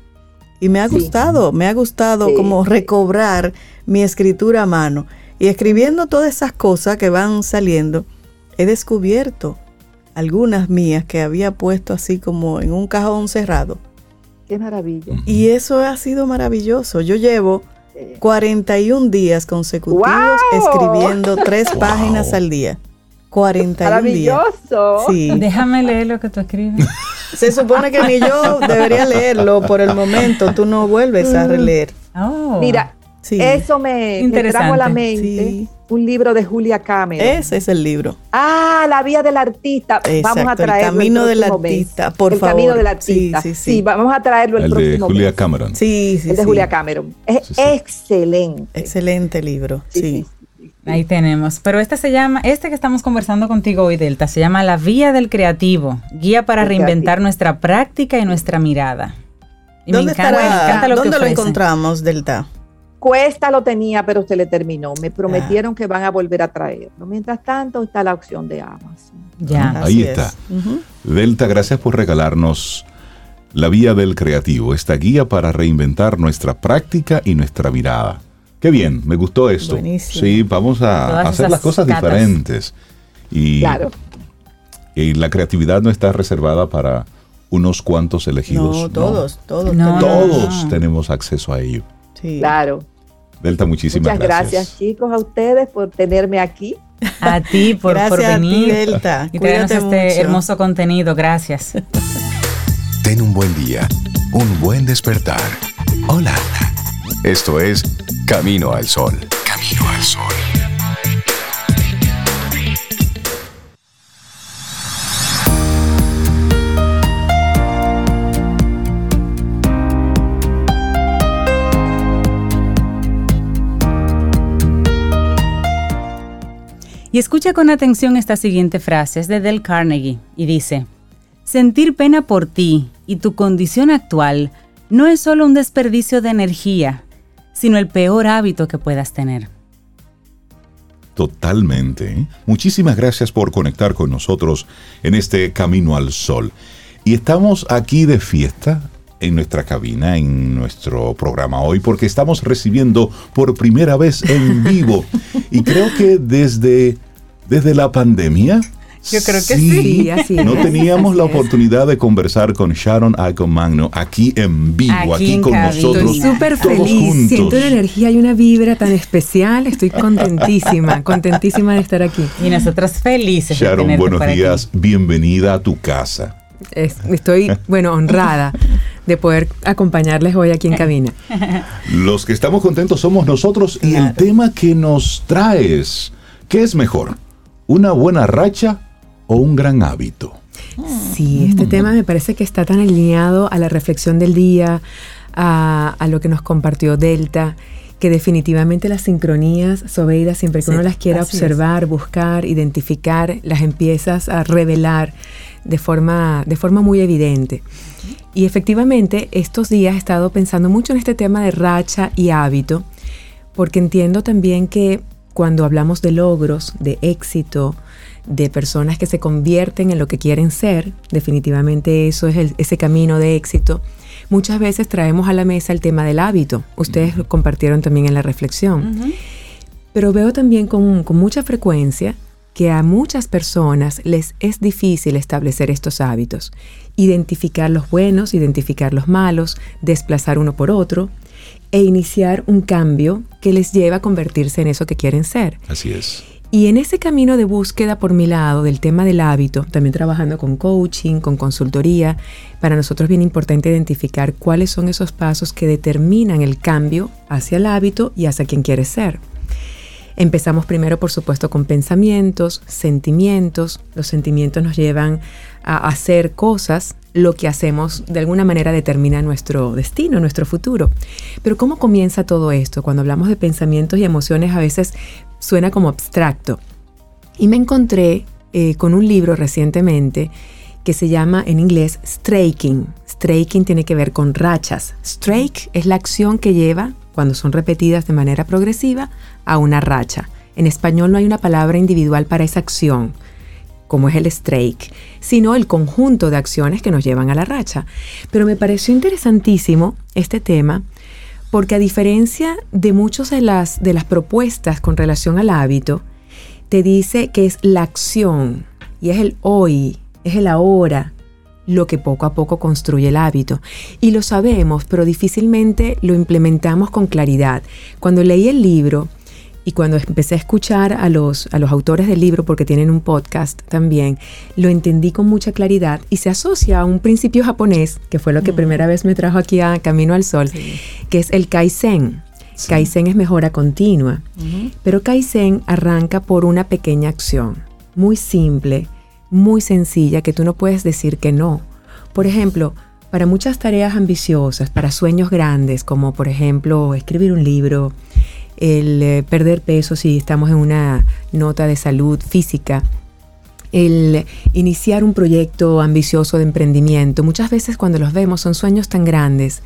Y me ha Sí. gustado, me ha gustado Sí, como recobrar mi escritura a mano. Y escribiendo todas esas cosas que van saliendo, he descubierto algunas mías que había puesto así como en un cajón cerrado. Qué maravilla. Y eso ha sido maravilloso. Yo llevo Eh, 41 días consecutivos ¡Wow! escribiendo tres *laughs* páginas al día. 41 días. Maravilloso. Sí. *laughs* Déjame leer lo que tú escribes. *laughs* Se supone que ni yo debería leerlo por el momento. Tú no vuelves a releer. Oh. Mira, Sí. eso me, me trajo a la Interesante. mente Sí. Un libro de Julia Cameron. Ese es el libro. Ah, la vía del artista. vamos a Exacto, el traerlo. camino del próximo mes. artista, por el favor. camino del artista. Sí, Sí, sí, sí. vamos a traerlo el, El de próximo Julia mes. Cameron. Sí, sí, El de sí. Julia Cameron. Es Sí, sí. excelente. Excelente libro. Sí. Ahí tenemos. Pero este se llama, este que estamos conversando contigo hoy, Delta, se llama La Vía del Creativo, guía para El reinventar creativo. nuestra práctica y nuestra mirada. Y ¿Dónde, me encanta, estará- me encanta lo que ¿dónde lo encontramos, Delta? Cuesta lo tenía, pero se le terminó. Me prometieron que van a volver a traerlo. Mientras tanto, está la opción de Amazon. Ya. Ahí está. Delta, gracias por regalarnos la vía del creativo, esta guía para reinventar nuestra práctica y nuestra mirada. Qué bien, me gustó esto. Buenísimo. Sí, vamos a Todas hacer las cosas catas. diferentes. Y, Claro. y la creatividad no está reservada para unos cuantos elegidos. No, todos, todos. No. Todos no. tenemos acceso a ello. Sí. Claro. Delta, muchísimas Muchas gracias. chicos, a ustedes por tenerme aquí. A ti por, Gracias por a ti, venir Delta. y traernos este mucho. hermoso contenido. Gracias. *laughs* Ten un buen día, un buen despertar. Hola. Esto es Camino al Sol. Camino al Sol. Y escucha con atención esta siguiente frase, es de Del Carnegie, y dice, Sentir pena por ti y tu condición actual no es solo un desperdicio de energía, sino el peor hábito que puedas tener. Totalmente. ¿eh? Muchísimas gracias por conectar con nosotros en este Camino al Sol. Y estamos aquí de fiesta en nuestra cabina, en nuestro programa hoy, porque estamos recibiendo por primera vez en *laughs* vivo. y creo que desde, desde la pandemia. Yo creo que sí, así No es, teníamos así la es. oportunidad de conversar con Sharon Icon Magno aquí en vivo, Aquí aquí, en con cabina. nosotros. Estoy súper feliz. juntos. Siento una energía y una vibra tan especial. Estoy contentísima, *laughs* contentísima de estar aquí. Y nosotros felices Sharon, buenos aquí. días. Bienvenida a tu casa. Es- estoy, bueno, honrada de poder acompañarles hoy aquí en *laughs* cabina. Los que estamos contentos somos nosotros y el tema que nos traes, ¿qué es mejor? ¿Una buena racha o un gran hábito? Sí, este tema me parece que está tan alineado a la reflexión del día, a, a lo que nos compartió Delta, que definitivamente las sincronías, Sobeida, siempre que Sí, uno las quiera es. observar, buscar, identificar, las empiezas a revelar de forma, de forma muy evidente. Y efectivamente, estos días he estado pensando mucho en este tema de racha y hábito, porque entiendo también que cuando hablamos de logros, de éxito, de personas que se convierten en lo que quieren ser, definitivamente eso es el- ese camino de éxito, muchas veces traemos a la mesa el tema del hábito. Ustedes lo compartieron también en la reflexión. Pero veo también con, con mucha frecuencia que a muchas personas les es difícil establecer estos hábitos, identificar los buenos, identificar los malos, desplazar uno por otro e iniciar un cambio que les lleva a convertirse en eso que quieren ser. Así es. Y en ese camino de búsqueda por mi lado del tema del hábito, también trabajando con coaching, con consultoría, para nosotros es bien importante identificar cuáles son esos pasos que determinan el cambio hacia el hábito y hacia quien quieres ser. Empezamos primero, por supuesto, con pensamientos, sentimientos. Los sentimientos nos llevan a hacer cosas. Lo que hacemos de alguna manera determina nuestro destino, nuestro futuro. Pero ¿cómo comienza todo esto? Cuando hablamos de pensamientos y emociones a veces suena como abstracto. Y me encontré eh, con un libro recientemente que se llama en inglés Straking. Straking tiene que ver con rachas. Strike es la acción que lleva, cuando son repetidas de manera progresiva, a una racha. En español no hay una palabra individual para esa acción, como es el strike, sino el conjunto de acciones que nos llevan a la racha. Pero me pareció interesantísimo este tema porque a diferencia de muchas de las, de las propuestas con relación al hábito, te dice que es la acción y es el hoy, es el ahora, lo que poco a poco construye el hábito. Y lo sabemos, pero difícilmente lo implementamos con claridad. Cuando leí el libro y cuando empecé a escuchar a los, a los autores del libro, porque tienen un podcast también, lo entendí con mucha claridad y se asocia a un principio japonés, que fue lo que primera vez me trajo aquí a Camino al Sol, que es el Kaizen. Kaizen es mejora continua, pero Kaizen arranca por una pequeña acción, muy simple, muy sencilla, que tú no puedes decir que no. Por ejemplo, para muchas tareas ambiciosas, para sueños grandes, como por ejemplo escribir un libro, el eh, perder peso si estamos en una nota de salud física, el iniciar un proyecto ambicioso de emprendimiento. Muchas veces cuando los vemos son sueños tan grandes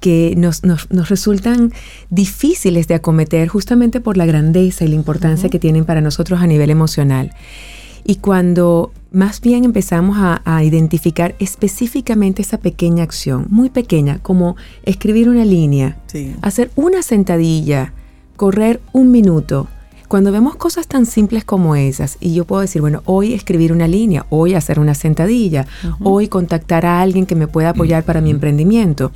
que nos, resultan difíciles de acometer justamente por la grandeza y la importancia que tienen para nosotros a nivel emocional. Y cuando más bien empezamos a, identificar específicamente esa pequeña acción, muy pequeña, como escribir una línea, hacer una sentadilla, correr un minuto, cuando vemos cosas tan simples como esas, y yo puedo decir, bueno, hoy escribir una línea, hoy hacer una sentadilla, hoy contactar a alguien que me pueda apoyar para mi emprendimiento,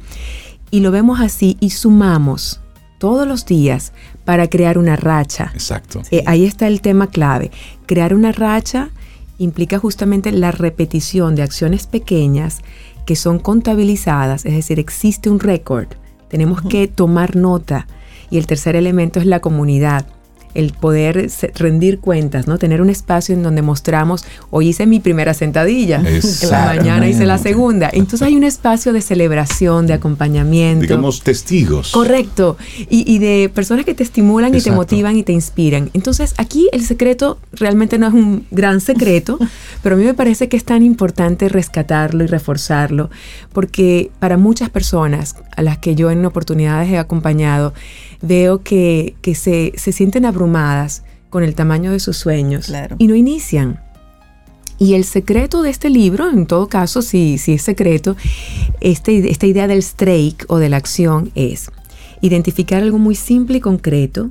y lo vemos así y sumamos todos los días para crear una racha. Exacto. Eh, ahí está el tema clave. Crear una racha implica justamente la repetición de acciones pequeñas que son contabilizadas, es decir, existe un récord. Tenemos que tomar nota. Y el tercer elemento es la comunidad el poder rendir cuentas, ¿no? Tener un espacio en donde mostramos, hoy hice mi primera sentadilla, la mañana hice la segunda. Entonces hay un espacio de celebración, de acompañamiento. Digamos testigos. Correcto. Y, de personas que te estimulan y te motivan y te inspiran. Entonces aquí el secreto realmente no es un gran secreto, *laughs* pero a mí me parece que es tan importante rescatarlo y reforzarlo, porque para muchas personas a las que yo en oportunidades he acompañado, veo que, se, sienten abrumadas con el tamaño de sus sueños y no inician. Y el secreto de este libro, en todo caso, si, si es secreto, este, esta idea del strike o de la acción es identificar algo muy simple y concreto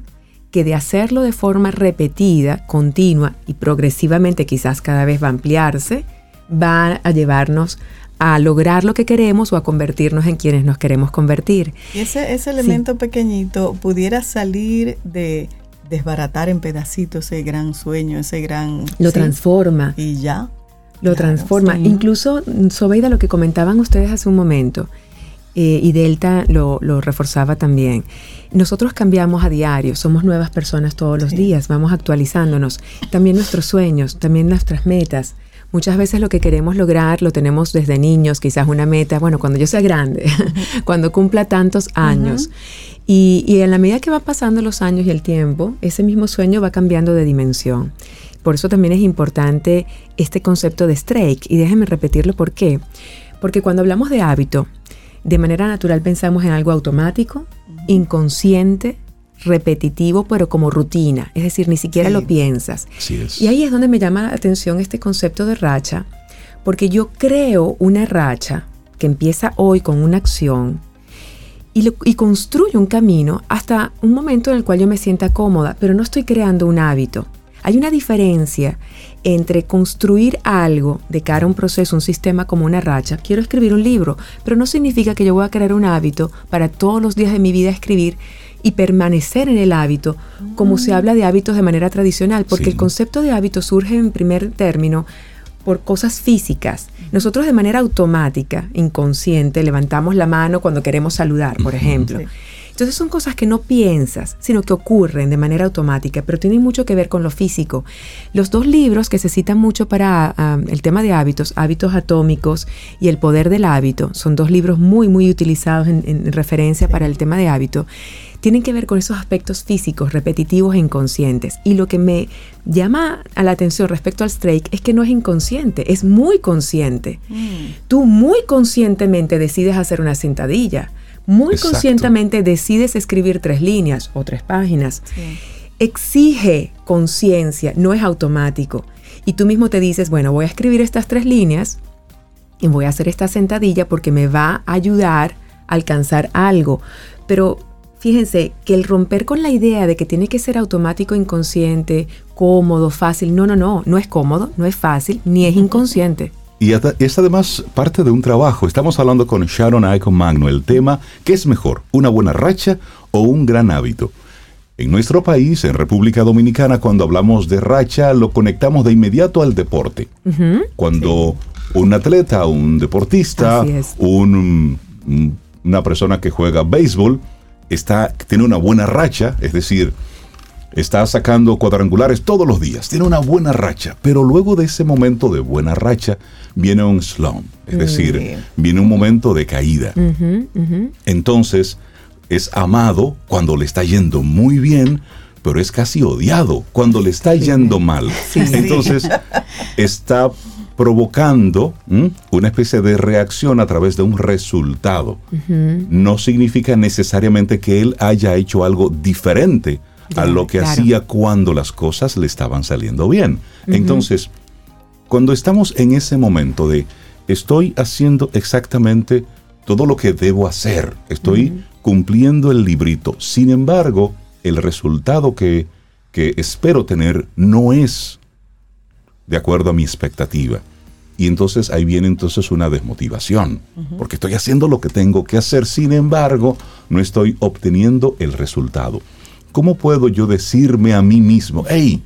que de hacerlo de forma repetida, continua y progresivamente quizás cada vez va a ampliarse, va a llevarnos a lograr lo que queremos o a convertirnos en quienes nos queremos convertir. Y ese, ese elemento pequeñito pudiera salir de desbaratar en pedacitos ese gran sueño, ese gran... Lo transforma. Y ya. Lo transforma. Incluso, Sobeida, lo que comentaban ustedes hace un momento, eh, y Delta lo, reforzaba también. Nosotros cambiamos a diario, somos nuevas personas todos los días, vamos actualizándonos. También nuestros sueños, también nuestras metas. Muchas veces lo que queremos lograr lo tenemos desde niños, quizás una meta, bueno, cuando yo sea grande, *laughs* cuando cumpla tantos años. y, y en la medida que va pasando los años y el tiempo, ese mismo sueño va cambiando de dimensión. Por eso también es importante este concepto de strike. Y déjenme repetirlo por qué. Porque cuando hablamos de hábito, de manera natural pensamos en algo automático, inconsciente, repetitivo, pero como rutina, es decir, ni siquiera lo piensas. Y ahí es donde me llama la atención este concepto de racha, porque yo creo una racha que empieza hoy con una acción y, y construyo un camino hasta un momento en el cual yo me sienta cómoda, pero no estoy creando un hábito. Hay una diferencia entre construir algo de cara a un proceso, un sistema como una racha. Quiero escribir un libro, pero no significa que yo voy a crear un hábito para todos los días de mi vida escribir y permanecer en el hábito, como se mm. habla de hábitos de manera tradicional, porque el concepto de hábito surge en primer término por cosas físicas. Nosotros de manera automática, inconsciente, levantamos la mano cuando queremos saludar, por ejemplo. Entonces son cosas que no piensas, sino que ocurren de manera automática, pero tienen mucho que ver con lo físico. Los dos libros que se citan mucho para ah, el tema de hábitos, Hábitos Atómicos y El Poder del Hábito, son dos libros muy, muy utilizados en, referencia para el tema de hábito tienen que ver con esos aspectos físicos, repetitivos e inconscientes. Y lo que me llama a la atención respecto al strike es que no es inconsciente, es muy consciente. Mm. Tú muy conscientemente decides hacer una sentadilla, muy conscientemente decides escribir tres líneas o tres páginas. Exige conciencia, no es automático. Y tú mismo te dices, bueno, voy a escribir estas tres líneas y voy a hacer esta sentadilla porque me va a ayudar a alcanzar algo. Pero Fíjense que el romper con la idea de que tiene que ser automático, inconsciente, cómodo, fácil, no, no, no, no es cómodo, no es fácil, ni es inconsciente. *laughs* Y es además parte de un trabajo. Estamos hablando con Sharon Icon Magno. El tema, ¿qué es mejor? ¿Una buena racha o un gran hábito? En nuestro país, en República Dominicana, cuando hablamos de racha, lo conectamos de inmediato al deporte. Cuando un atleta, un deportista, un, una persona que juega béisbol, está, tiene una buena racha, es decir, está sacando cuadrangulares todos los días, tiene una buena racha, pero luego de ese momento de buena racha viene un slump, es decir, viene un momento de caída. Entonces, es amado cuando le está yendo muy bien, pero es casi odiado cuando le está yendo mal. Entonces, *laughs* está provocando una especie de reacción a través de un resultado. No significa necesariamente que él haya hecho algo diferente a lo que hacía cuando las cosas le estaban saliendo bien. Entonces, cuando estamos en ese momento de estoy haciendo exactamente todo lo que debo hacer, estoy cumpliendo el librito, sin embargo, el resultado que, que espero tener no es de acuerdo a mi expectativa. Y entonces ahí viene entonces una desmotivación, porque estoy haciendo lo que tengo que hacer, sin embargo, no estoy obteniendo el resultado. ¿Cómo puedo yo decirme a mí mismo, hey,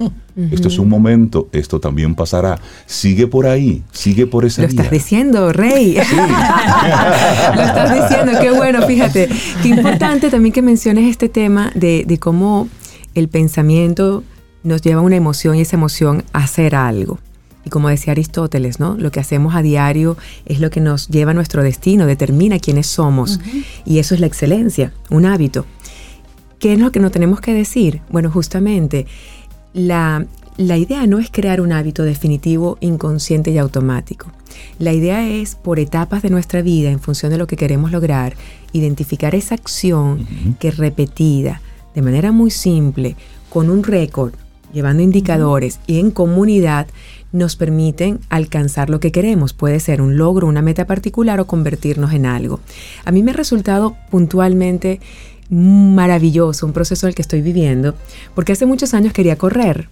esto es un momento, esto también pasará, sigue por ahí, sigue por esa Lo estás diciendo, Rey. *laughs* Lo estás diciendo, qué bueno, fíjate. Qué importante también que menciones este tema de, de cómo el pensamiento nos lleva a una emoción y esa emoción a hacer algo. Y como decía Aristóteles, ¿no? Lo que hacemos a diario es lo que nos lleva a nuestro destino, determina quiénes somos. Y eso es la excelencia, un hábito. ¿Qué es lo que no tenemos que decir? Bueno, justamente la, la idea no es crear un hábito definitivo, inconsciente y automático. La idea es, por etapas de nuestra vida, en función de lo que queremos lograr, identificar esa acción que repetida, de manera muy simple, con un récord, llevando indicadores y en comunidad, nos permiten alcanzar lo que queremos. Puede ser un logro, una meta particular o convertirnos en algo. A mí me ha resultado puntualmente maravilloso, un proceso en el que estoy viviendo, porque hace muchos años quería correr.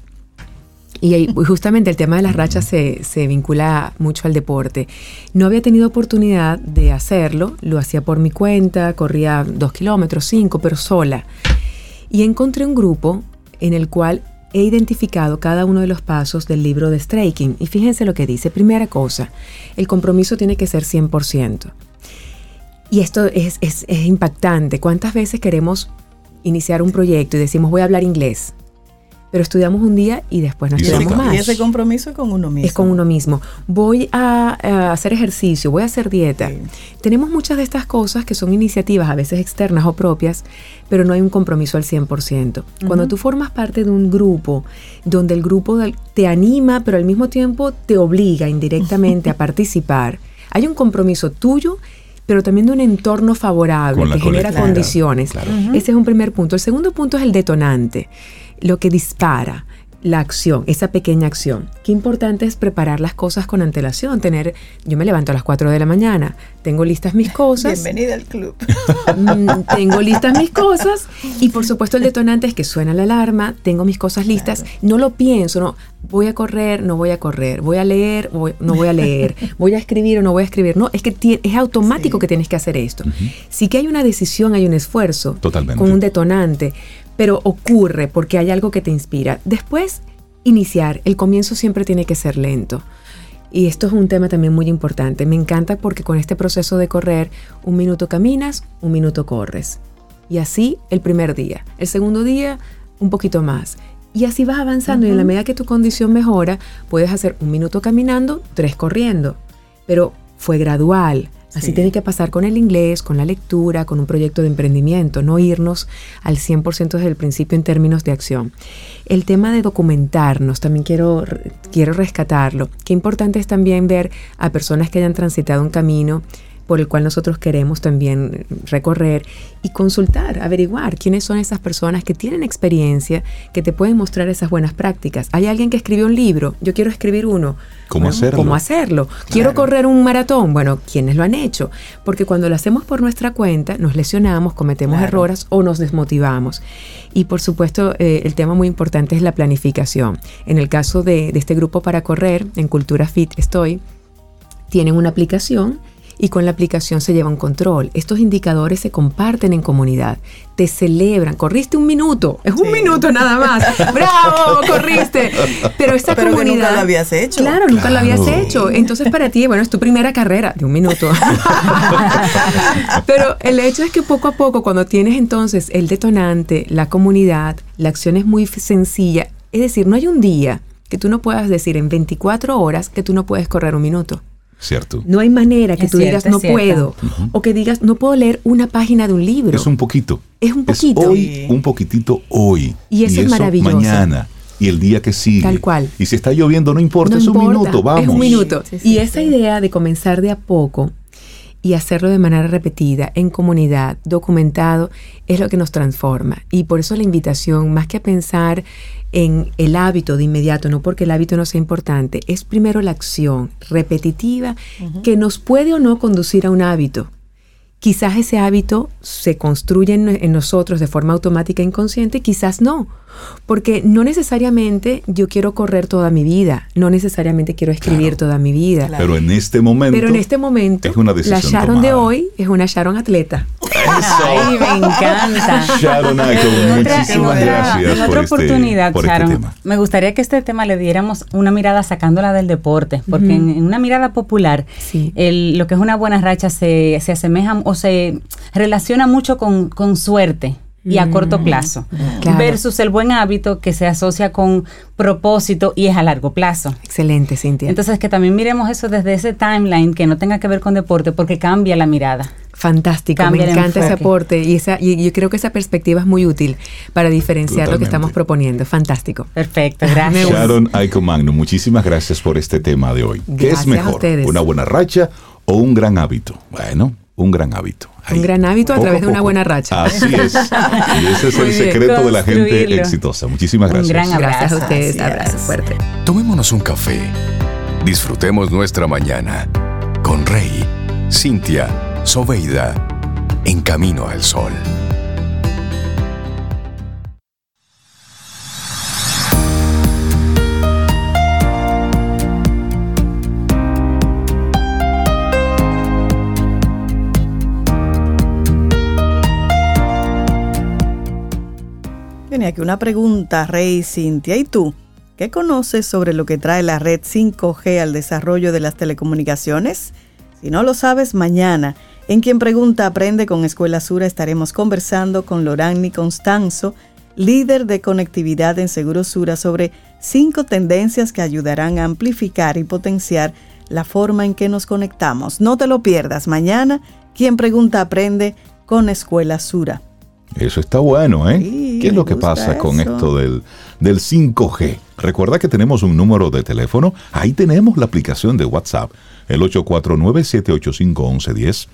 Y *laughs* justamente el tema de las rachas se, se, vincula mucho al deporte. No había tenido oportunidad de hacerlo, lo hacía por mi cuenta, corría dos kilómetros, cinco, pero sola. Y encontré un grupo en el cual he identificado cada uno de los pasos del libro de Striking. Y fíjense lo que dice. Primera cosa, el compromiso tiene que ser 100%. Y esto es, es, impactante. ¿Cuántas veces queremos iniciar un proyecto y decimos voy a hablar inglés? Pero estudiamos un día y después nos quedamos más. Y ese compromiso es con uno mismo. Es con uno mismo. Voy a, hacer ejercicio, voy a hacer dieta. Tenemos muchas de estas cosas que son iniciativas, a veces externas o propias, pero no hay un compromiso al 100%. Cuando tú formas parte de un grupo donde el grupo te anima, pero al mismo tiempo te obliga indirectamente a *laughs* participar, hay un compromiso tuyo pero también de un entorno favorable que genera condiciones. Ese es un primer punto. El segundo punto es el detonante, lo que dispara la acción, esa pequeña acción. Qué importante es preparar las cosas con antelación, tener, yo me levanto a las 4 de la mañana, tengo listas mis cosas. Bienvenida al club. Mm, tengo listas mis cosas y por supuesto el detonante es que suena la alarma, tengo mis cosas listas, no lo pienso, no, voy a correr, no voy a correr, voy a leer, no voy a leer, *laughs* voy a escribir o no voy a escribir, no, es que es automático que tienes que hacer esto. Sí que hay una decisión, hay un esfuerzo Totalmente. con un detonante, pero ocurre porque hay algo que te inspira. Después, iniciar. El comienzo siempre tiene que ser lento. Y esto es un tema también muy importante. Me encanta porque con este proceso de correr, un minuto caminas, un minuto corres. Y así el primer día. El segundo día, un poquito más. Y así vas avanzando y en la medida que tu condición mejora, puedes hacer un minuto caminando, tres corriendo. Pero fue gradual. Así tiene que pasar con el inglés, con la lectura, con un proyecto de emprendimiento, no irnos al 100% desde el principio en términos de acción. El tema de documentarnos, también quiero, quiero rescatarlo. Qué importante es también ver a personas que hayan transitado un camino por el cual nosotros queremos también recorrer y consultar, averiguar quiénes son esas personas que tienen experiencia, que te pueden mostrar esas buenas prácticas. Hay alguien que escribió un libro, yo quiero escribir uno. ¿Cómo hacerlo? ¿Cómo hacerlo? Quiero correr un maratón. Bueno, ¿quiénes lo han hecho? Porque cuando lo hacemos por nuestra cuenta, nos lesionamos, cometemos errores o nos desmotivamos. Y por supuesto, eh, el tema muy importante es la planificación. En el caso de, de este grupo para correr, en Cultura Fit estoy, tienen una aplicación y con la aplicación se lleva un control. Estos indicadores se comparten en comunidad, te celebran. Corriste un minuto, es un minuto nada más. ¡Bravo! Corriste. Pero esta Pero comunidad. nunca lo habías hecho. Claro, nunca lo habías hecho. Entonces, para ti, bueno, es tu primera carrera de un minuto. Pero el hecho es que poco a poco, cuando tienes entonces el detonante, la comunidad, la acción es muy sencilla. Es decir, no hay un día que tú no puedas decir en 24 horas que tú no puedes correr un minuto. Cierto. No hay manera que tú digas no puedo o que digas no puedo leer una página de un libro. Es un poquito. Es un poquito. hoy, un poquitito hoy. Y eso es maravilloso. Mañana. y el día que sigue. Tal cual. Y si está lloviendo, no importa, No es un minuto, vamos. Es un minuto. Sí, sí, y esa sí. idea de comenzar de a poco y hacerlo de manera repetida, en comunidad, documentado, es lo que nos transforma. Y por eso la invitación, más que a pensar en el hábito de inmediato, no porque el hábito no sea importante, es primero la acción repetitiva que nos puede o no conducir a un hábito. Quizás ese hábito se construye en, en nosotros de forma automática e inconsciente, quizás no. Porque no necesariamente yo quiero correr toda mi vida, no necesariamente quiero escribir toda mi vida. Pero en este momento. Pero en este momento, es una la Sharon de hoy es una Sharon atleta. Ay, me encanta. Sharon Aiko, En otra- muchísimas en otra- gracias En por otra este- oportunidad, por este Sharon, tema. me gustaría que este tema le diéramos una mirada sacándola del deporte, porque en, en una mirada popular, Sí. el- lo que es una buena racha se, se asemeja o se relaciona mucho con, con suerte y a corto plazo, Claro. versus el buen hábito que se asocia con propósito y es a largo plazo. Excelente, Cintia. Entonces, que también miremos eso desde ese timeline que no tenga que ver con deporte, porque cambia la mirada. Fantástico, Cambia me encanta ese aporte y, esa, y yo creo que esa perspectiva es muy útil para diferenciar lo que estamos proponiendo. Fantástico. Perfecto, gracias. Sharon Aiko Magno, muchísimas gracias por este tema de hoy. ¿Qué Gracias es a mejor? ustedes. ¿Una buena racha o un gran hábito? Bueno, un gran hábito. Un gran hábito a Poco través de una poco. buena racha. Así es. *laughs* Y ese es Muy el bien. secreto de la gente exitosa. Muchísimas Un gracias. gran Gracias a abrazo. ustedes. Abrazo fuerte. Tomémonos un café. Disfrutemos nuestra mañana con Rey, Cintia, Soveida, en camino al sol. Tenía aquí una pregunta, Rey Cintia. ¿Y tú? ¿Qué conoces sobre lo que trae la red 5G al desarrollo de las telecomunicaciones? Si no lo sabes, mañana, en Quien Pregunta Aprende con Escuela Sura, estaremos conversando con Lorani Constanzo, líder de conectividad en Seguro Sura, sobre cinco tendencias que ayudarán a amplificar y potenciar la forma en que nos conectamos. No te lo pierdas. Mañana, Quien Pregunta Aprende con Escuela Sura. Eso está bueno, ¿eh? Sí, ¿Qué es lo que pasa con esto del, del 5G? Recuerda que tenemos un número de teléfono. Ahí tenemos la aplicación de WhatsApp, el 849-785-1110.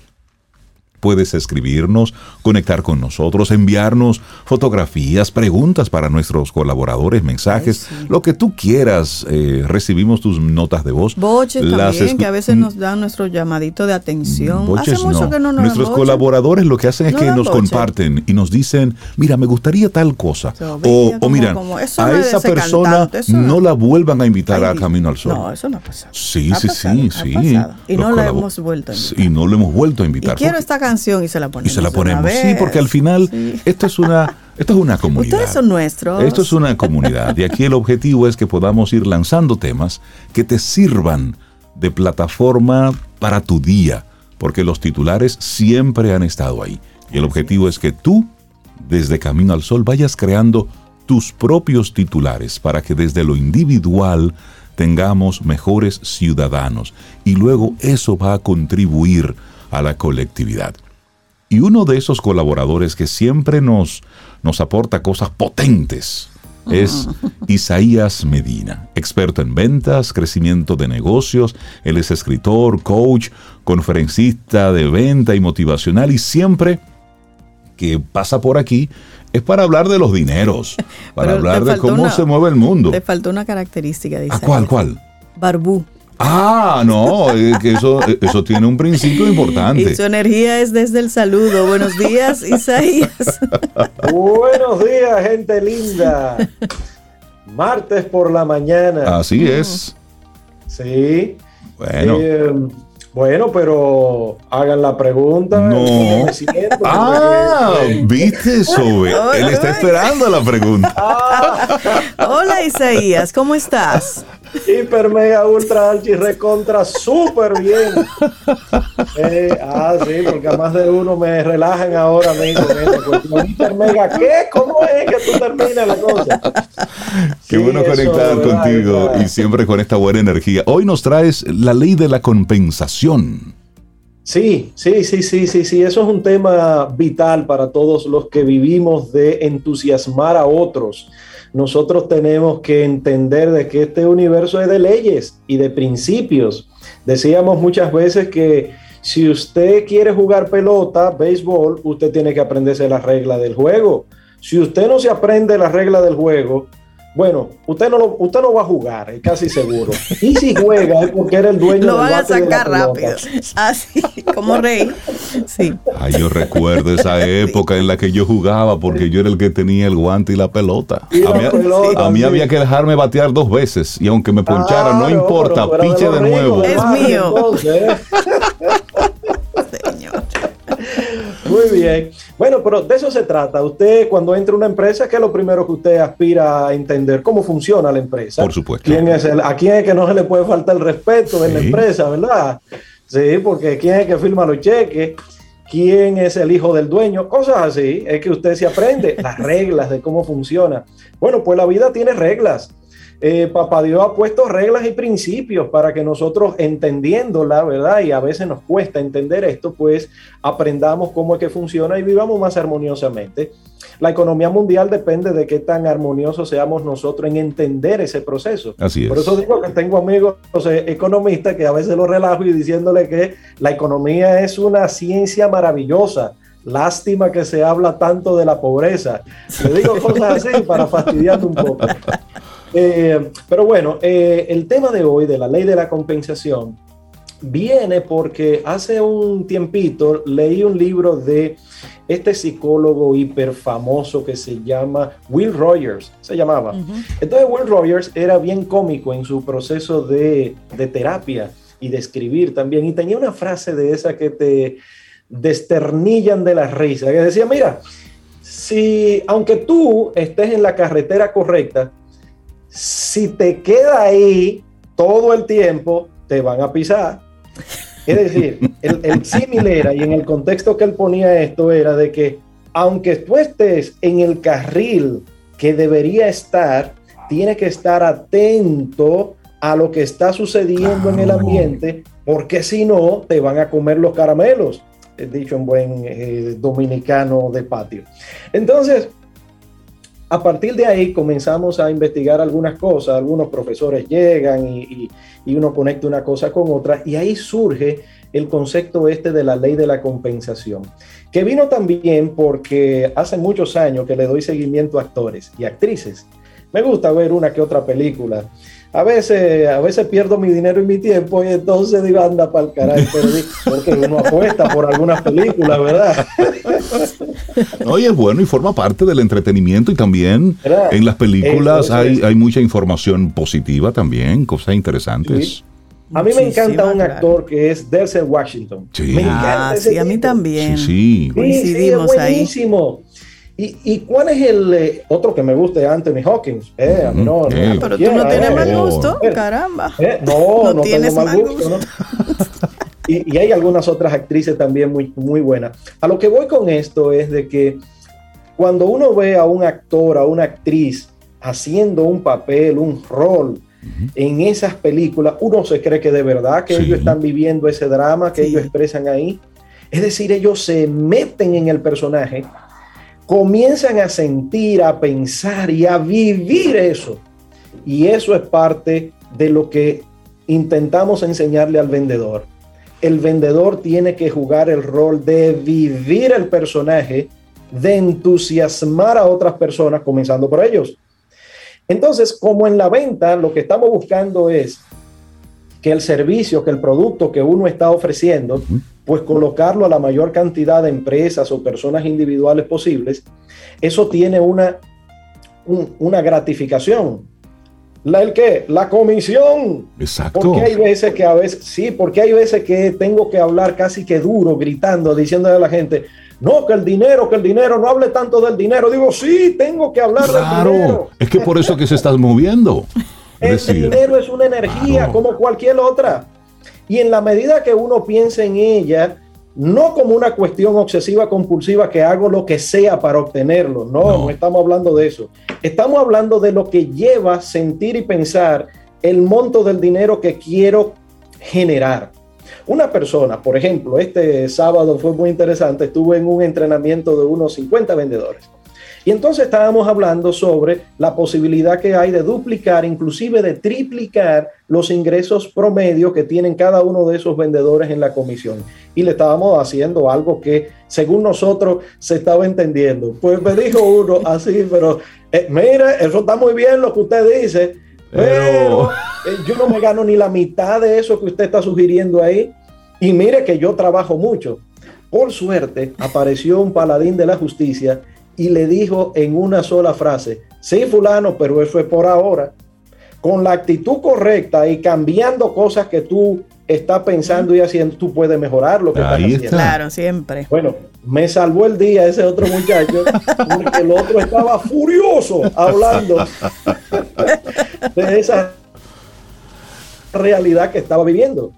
Puedes escribirnos, conectar con nosotros, enviarnos fotografías, preguntas para nuestros colaboradores, mensajes, Ay, sí. lo que tú quieras. eh, recibimos tus notas de voz. Boches Las también, que a veces nos dan nuestro llamadito de atención. Boches Hace mucho no. que no nos Nuestros colaboradores lo que hacen es No que nos comparten y nos dicen, mira, me gustaría tal cosa. So, o, o mira, a esa persona cantante, no no. la vuelvan a invitar a Camino al Sol. No, eso no ha pasado. Sí, Ha sí, pasado, sí, sí. Y no la hemos vuelto a invitar. Y no lo hemos vuelto a Y invitar. quiero esta canción y se la y ponemos. se la ponemos. Sí, porque al final Sí. esto es una esto es una *laughs* comunidad. Ustedes son nuestros. Esto es una comunidad y aquí el objetivo es que podamos ir lanzando temas que te sirvan de plataforma para tu día, porque los titulares siempre han estado ahí. Y el objetivo es que tú, desde Camino al Sol, vayas creando tus propios titulares para que desde lo individual tengamos mejores ciudadanos y luego eso va a contribuir a la colectividad. Y uno de esos colaboradores que siempre nos, nos aporta cosas potentes es *laughs* Isaías Medina, experto en ventas, crecimiento de negocios. Él es escritor, coach, conferencista de venta y motivacional y siempre que pasa por aquí es para hablar de los dineros, *laughs* para Pero hablar te de cómo una- se mueve el mundo. Le faltó una característica de ¿A cuál, cuál? Barbú. Ah, no, es que eso, eso tiene un principio importante. Y su energía es desde el saludo. Buenos días, Isaías. Buenos días, gente linda. Martes por la mañana. Así es. Sí. Bueno. Eh, bueno, pero hagan la pregunta. No. ¿Cómo me siento? Ah, Porque- viste eso. ve? Él está esperando la pregunta. Hola, Isaías. ¿Cómo estás? Hiper, mega, ultra, archi, recontra, súper bien. Eh, ah, sí, porque a más de uno me relajan ahora con esta cuestión. Hiper, mega, ¿qué? ¿Cómo es que tú terminas la cosa? Qué Sí, bueno conectar ¿verdad? contigo y siempre con esta buena energía. Hoy nos traes la ley de la compensación. Sí, sí, sí, sí, sí, sí. Eso es un tema vital para todos los que vivimos de entusiasmar a otros nosotros tenemos que entender de que este universo es de leyes y de principios. Decíamos muchas veces que si usted quiere jugar pelota, béisbol, usted tiene que aprenderse las reglas del juego. Si usted no se aprende las reglas del juego, bueno, usted no, lo, usted no va a jugar, es casi seguro. Y si juega es porque era el dueño Lo van a sacar rápido. Así, como rey. Sí. Ay, yo recuerdo esa época en la que yo jugaba porque yo era el que tenía el guante y la pelota. Y a la mí, pelota, a mí sí. había que dejarme batear dos veces y aunque me ponchara, no importa, piche de ricos nuevo. Es mío. entonces. Muy bien. Bueno, pero de eso se trata. Usted cuando entra a una empresa, ¿qué es lo primero que usted aspira a entender? ¿Cómo funciona la empresa? Por supuesto. ¿Quién es el, ¿A quién es que no se le puede faltar el respeto en la Sí. empresa, verdad? Sí, porque ¿quién es que firma los cheques? ¿Quién es el hijo del dueño? Cosas así. Es que usted se aprende las *laughs* reglas de cómo funciona. Bueno, pues la vida tiene reglas. Eh, Papá Dios ha puesto reglas y principios para que nosotros entendiéndola, ¿verdad? Y a veces nos cuesta entender esto, pues aprendamos cómo es que funciona y vivamos más armoniosamente. La economía mundial depende de qué tan armoniosos seamos nosotros en entender ese proceso. Así es. Por eso digo que tengo amigos economistas que a veces los relajo y diciéndole que la economía es una ciencia maravillosa. Lástima que se habla tanto de la pobreza. Le digo cosas así para fastidiarme un poco. Eh, pero bueno, eh, el tema de hoy de la ley de la compensación viene porque hace un tiempito leí un libro de este psicólogo hiper famoso que se llama Will Rogers, se llamaba. Entonces Will Rogers era bien cómico en su proceso de, de terapia y de escribir también. Y tenía una frase de esa que te desternillan de la risa, que decía, mira, si aunque tú estés en la carretera correcta, si te queda ahí todo el tiempo, te van a pisar. Es decir, *laughs* el, el símil era, y en el contexto que él ponía esto, era de que aunque tú estés en el carril que debería estar, tienes que estar atento a lo que está sucediendo en el ambiente, porque si no, te van a comer los caramelos, dicho en buen eh, dominicano de patio. Entonces, a partir de ahí comenzamos a investigar algunas cosas, algunos profesores llegan y, uno conecta una cosa con otra y ahí surge el concepto este de la ley de la compensación, que vino también porque hace muchos años que le doy seguimiento a actores y actrices. Me gusta ver una que otra película. A veces, a veces pierdo mi dinero y mi tiempo y entonces digo, anda para el carajo, *laughs* perdí", porque uno apuesta por algunas películas, ¿verdad? *laughs* Oye, es bueno y forma parte del entretenimiento y también ¿Verdad? en las películas Eso, eso hay, es. hay mucha información positiva también, cosas interesantes. Sí. A mí me Muchísima, encanta un claro. actor que es Denzel Washington. Sí. Me encanta Ah, ese sí, a mí también. Sí, sí. Sí, sí, Coincidimos es ahí. ¿Y, y cuál es el eh, otro que me gusta de Anthony Hawkins? Eh, a mí no, no, eh. no Pero tú no tienes eh. mal Oh. gusto, Eh, caramba. eh, no, *laughs* No no, tienes tengo mal gusto. ¿no? y, y hay algunas otras actrices también muy, muy buenas. A lo que voy con esto es de que cuando uno ve a un actor, a una actriz haciendo un papel, un rol en esas películas, uno se cree que de verdad que Sí. ellos están viviendo ese drama que Sí. ellos expresan ahí. Es decir, ellos se meten en el personaje, comienzan a sentir, a pensar y a vivir eso. Y eso es parte de lo que intentamos enseñarle al vendedor. El vendedor tiene que jugar el rol de vivir el personaje, de entusiasmar a otras personas, comenzando por ellos. Entonces, como en la venta, lo que estamos buscando es que el servicio, que el producto que uno está ofreciendo, pues colocarlo a la mayor cantidad de empresas o personas individuales posibles, eso tiene una, un- una gratificación. ¿La el qué? La comisión. Exacto. Porque hay veces que a veces, sí, porque hay veces que tengo que hablar casi que duro, gritando, diciéndole a la gente, no, que el dinero, que el dinero, no hable tanto del dinero. Digo, sí, tengo que hablar del Claro, dinero. es que por eso que se estás moviendo. *laughs* El decir, dinero es una energía Claro. como cualquier otra. Y en la medida que uno piense en ella, no como una cuestión obsesiva compulsiva que hago lo que sea para obtenerlo. No, No. no, estamos hablando de eso. Estamos hablando de lo que lleva sentir y pensar el monto del dinero que quiero generar. Una persona, por ejemplo, este sábado fue muy interesante, estuve en un entrenamiento de unos 50 vendedores. Y entonces estábamos hablando sobre la posibilidad que hay de duplicar, inclusive de triplicar los ingresos promedio que tienen cada uno de esos vendedores en la comisión. Y le estábamos haciendo algo que, según nosotros, se estaba entendiendo. Pues me dijo uno así, pero eh, mire, eso está muy bien lo que usted dice, pero, eh, yo no me gano ni la mitad de eso que usted está sugiriendo ahí. Y mire que yo trabajo mucho. Por suerte, apareció un paladín de la justicia y le dijo en una sola frase, sí, fulano, pero eso es por ahora. Con la actitud correcta y cambiando cosas que tú estás pensando y haciendo, tú puedes mejorar lo que estás haciendo. Claro, siempre. Bueno, me salvó el día ese otro muchacho, porque el otro estaba furioso hablando *laughs* de esa realidad que estaba viviendo.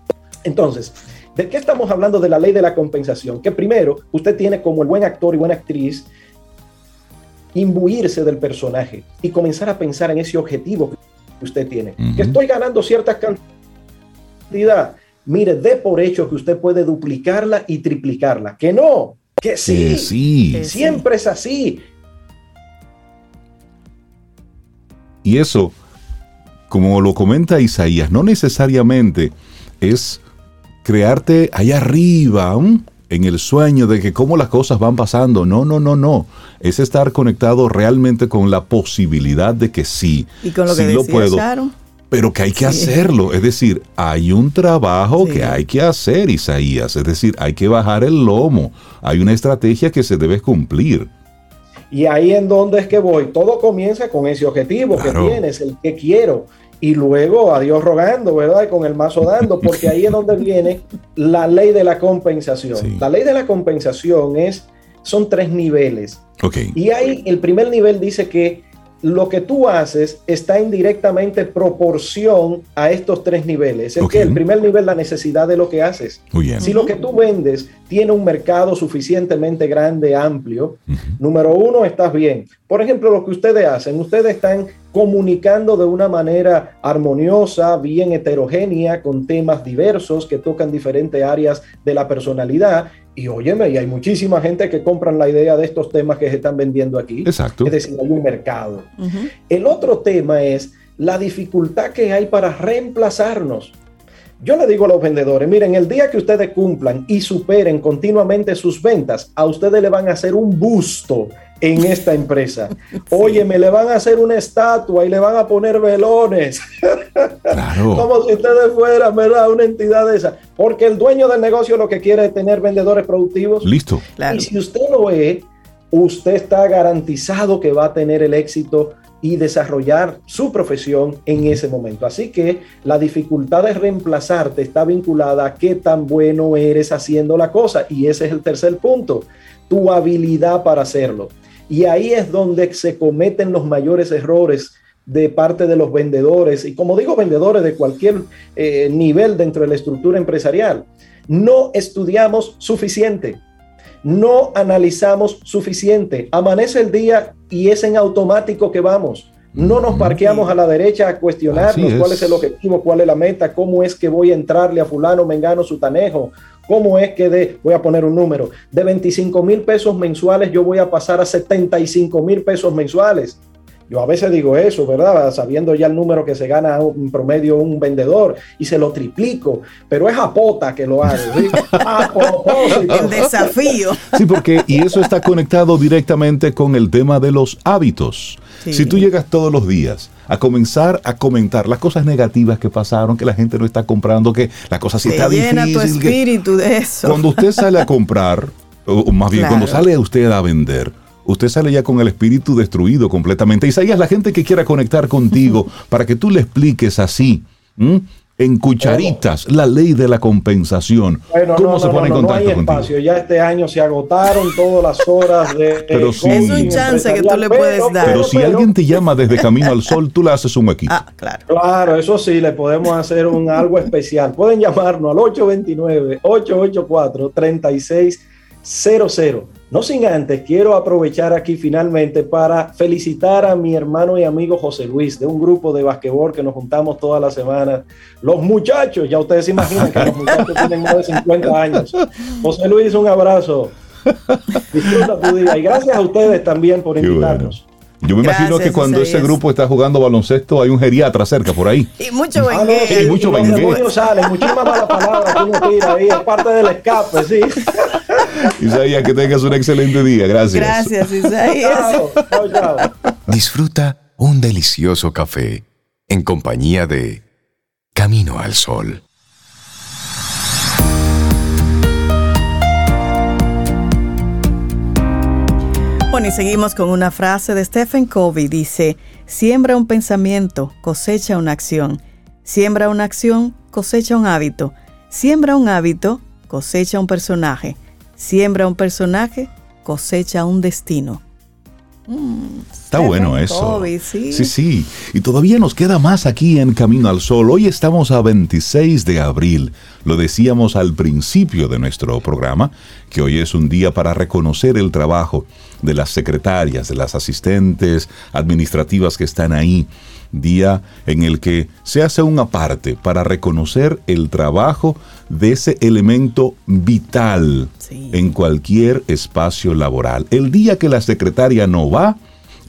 Entonces, ¿de qué estamos hablando de la ley de la compensación? Que primero, usted tiene como el buen actor y buena actriz imbuirse del personaje y comenzar a pensar en ese objetivo que usted tiene. Que estoy ganando cierta cantidad. Mire, dé por hecho que usted puede duplicarla y triplicarla. Que no, que sí. sí. Siempre es así. Y eso, como lo comenta Isaías, no necesariamente es crearte allá arriba, en el sueño de que cómo las cosas van pasando. No, no, no, no. Es estar conectado realmente con la posibilidad de que sí. Y con lo que lo puedo. Pero que hay que hacerlo. Es decir, hay un trabajo que hay que hacer, Isaías. Es decir, hay que bajar el lomo. Hay una estrategia que se debe cumplir. Y ahí en donde es que voy. Todo comienza con ese objetivo que tienes, el que quiero y luego a Dios rogando, ¿verdad? Y con el mazo dando, porque ahí es donde viene la ley de la compensación. La ley de la compensación es, son tres niveles. Okay. Y ahí el primer nivel dice que lo que tú haces está en directamente proporción a estos tres niveles. El, que el primer nivel, la necesidad de lo que haces. Muy bien. Si lo que tú vendes tiene un mercado suficientemente grande, amplio, número uno, estás bien. Por ejemplo, lo que ustedes hacen, ustedes están comunicando de una manera armoniosa, bien heterogénea, con temas diversos que tocan diferentes áreas de la personalidad y óyeme, y hay muchísima gente que compran la idea de estos temas que se están vendiendo aquí. Exacto. Es decir, hay un mercado. El otro tema es la dificultad que hay para reemplazarnos. Yo le digo a los vendedores, miren, el día que ustedes cumplan y superen continuamente sus ventas, a ustedes le van a hacer un busto en esta empresa. *laughs* Oye, me le van a hacer una estatua y le van a poner velones. *laughs* Como si ustedes fueran, ¿verdad? Una entidad de esa. Porque el dueño del negocio lo que quiere es tener vendedores productivos. Listo. Y si usted lo es, usted está garantizado que va a tener el éxito y desarrollar su profesión en ese momento. Así que la dificultad de reemplazarte está vinculada a qué tan bueno eres haciendo la cosa. Y ese es el tercer punto, tu habilidad para hacerlo. Y ahí es donde se cometen los mayores errores de parte de los vendedores, y como digo, vendedores de cualquier eh, nivel dentro de la estructura empresarial. No estudiamos suficiente, no analizamos suficiente. Amanece el día y es en automático que vamos. No nos parqueamos a la derecha a cuestionarnos cuál es el objetivo, cuál es la meta, cómo es que voy a entrarle a fulano, mengano, sutanejo, cómo es que de, voy a poner un número, de 25 mil pesos mensuales yo voy a pasar a 75 mil pesos mensuales. Yo a veces digo eso, ¿verdad? Sabiendo ya el número que se gana un promedio un vendedor y se lo triplico, pero es a pota que lo hago. ¿sí? *laughs* A propósito. El desafío. Sí, porque y eso está conectado directamente con el tema de los hábitos. Sí. Si tú llegas todos los días a comenzar a comentar las cosas negativas que pasaron, que la gente no está comprando, que la cosa sí Te está llena difícil. tu que- espíritu de eso. Cuando usted sale a comprar, o o más bien Claro. cuando sale usted a vender, usted sale ya con el espíritu destruido completamente. Isaías, la gente que quiera conectar contigo *laughs* para que tú le expliques así, ¿m? en cucharitas, la ley de la compensación. Bueno, ¿Cómo no, se no, pone no, en no, no hay contacto contigo? espacio. Ya este año se agotaron todas las horas de. *laughs* Pero sí. Es un chance que tú le puedes pero- dar. Pero si pero- alguien te llama desde Camino al Sol, tú le haces un equipo. *laughs* Ah, claro. Claro, eso sí, le podemos hacer un algo especial. Pueden llamarnos al 829-884-3600. No sin antes, quiero aprovechar aquí finalmente para felicitar a mi hermano y amigo José Luis, de un grupo de basquetbol que nos juntamos todas las semanas. Los muchachos, ya ustedes se imaginan que los muchachos tienen más de 50 años. José Luis, un abrazo. Disfruta tu día. Y gracias a ustedes también por invitarnos. Yo me imagino que cuando ese grupo está jugando baloncesto hay un geriatra cerca por ahí. Y mucho ah, y mucho Los salen, muchísimas malas palabras que uno tira ahí, es parte del escape, sí. Isaías, que tengas un excelente día. Gracias. Gracias, Isaías. chao, chao. Disfruta un delicioso café en compañía de Camino al Sol. Bueno, y seguimos con una frase de Stephen Covey. Dice, siembra un pensamiento, cosecha una acción. Siembra una acción, cosecha un hábito. Siembra un hábito, cosecha un personaje. Siembra un personaje, cosecha un destino. Mm, Está bueno eso. ¿sí? ¿sí? sí, Y todavía nos queda más aquí en Camino al Sol. Hoy estamos a 26 de abril. Lo decíamos al principio de nuestro programa, que hoy es un día para reconocer el trabajo de las secretarias, de las asistentes administrativas que están ahí. Día en el que se hace una parte para reconocer el trabajo de ese elemento vital en cualquier espacio laboral. El día que la secretaria no va,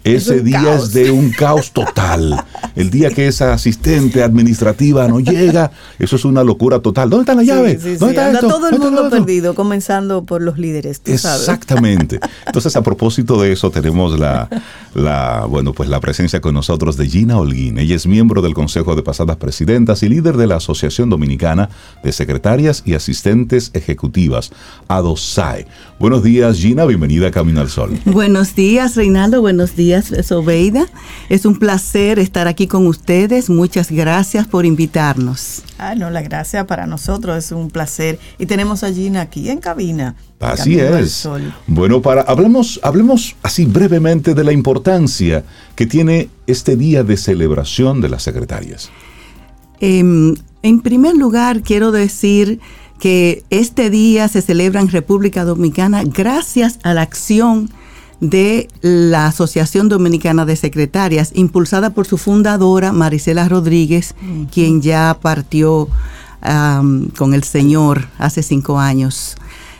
ese día es de un caos total. El día que esa asistente administrativa no llega, eso es una locura total. ¿Dónde está la llave? ¿Dónde está todo el mundo perdido, comenzando por los líderes. Exactamente. Entonces, a propósito de eso, tenemos la, la, bueno, pues la presencia con nosotros de Gina Holguín. Ella es miembro del Consejo de Pasadas Presidentas y líder de la Asociación Dominicana de Secretarias y Asistentes Ejecutivas, ADOSAE. Buenos días, Gina. Bienvenida a Camino al Sol. *laughs* Buenos días, Reinaldo. Buenos días Sobeida. Es un placer estar aquí con ustedes. Muchas gracias por invitarnos. Ah, no, la gracia para nosotros es un placer. Y tenemos a Gina aquí en cabina. Así es. Bueno, para hablemos, hablemos así brevemente de la importancia que tiene este día de celebración de las secretarias. Em, en primer lugar, quiero decir que este día se celebra en República Dominicana gracias a la acción de la Asociación Dominicana de Secretarias, impulsada por su fundadora, Marisela Rodríguez, quien ya partió con el Señor hace cinco años.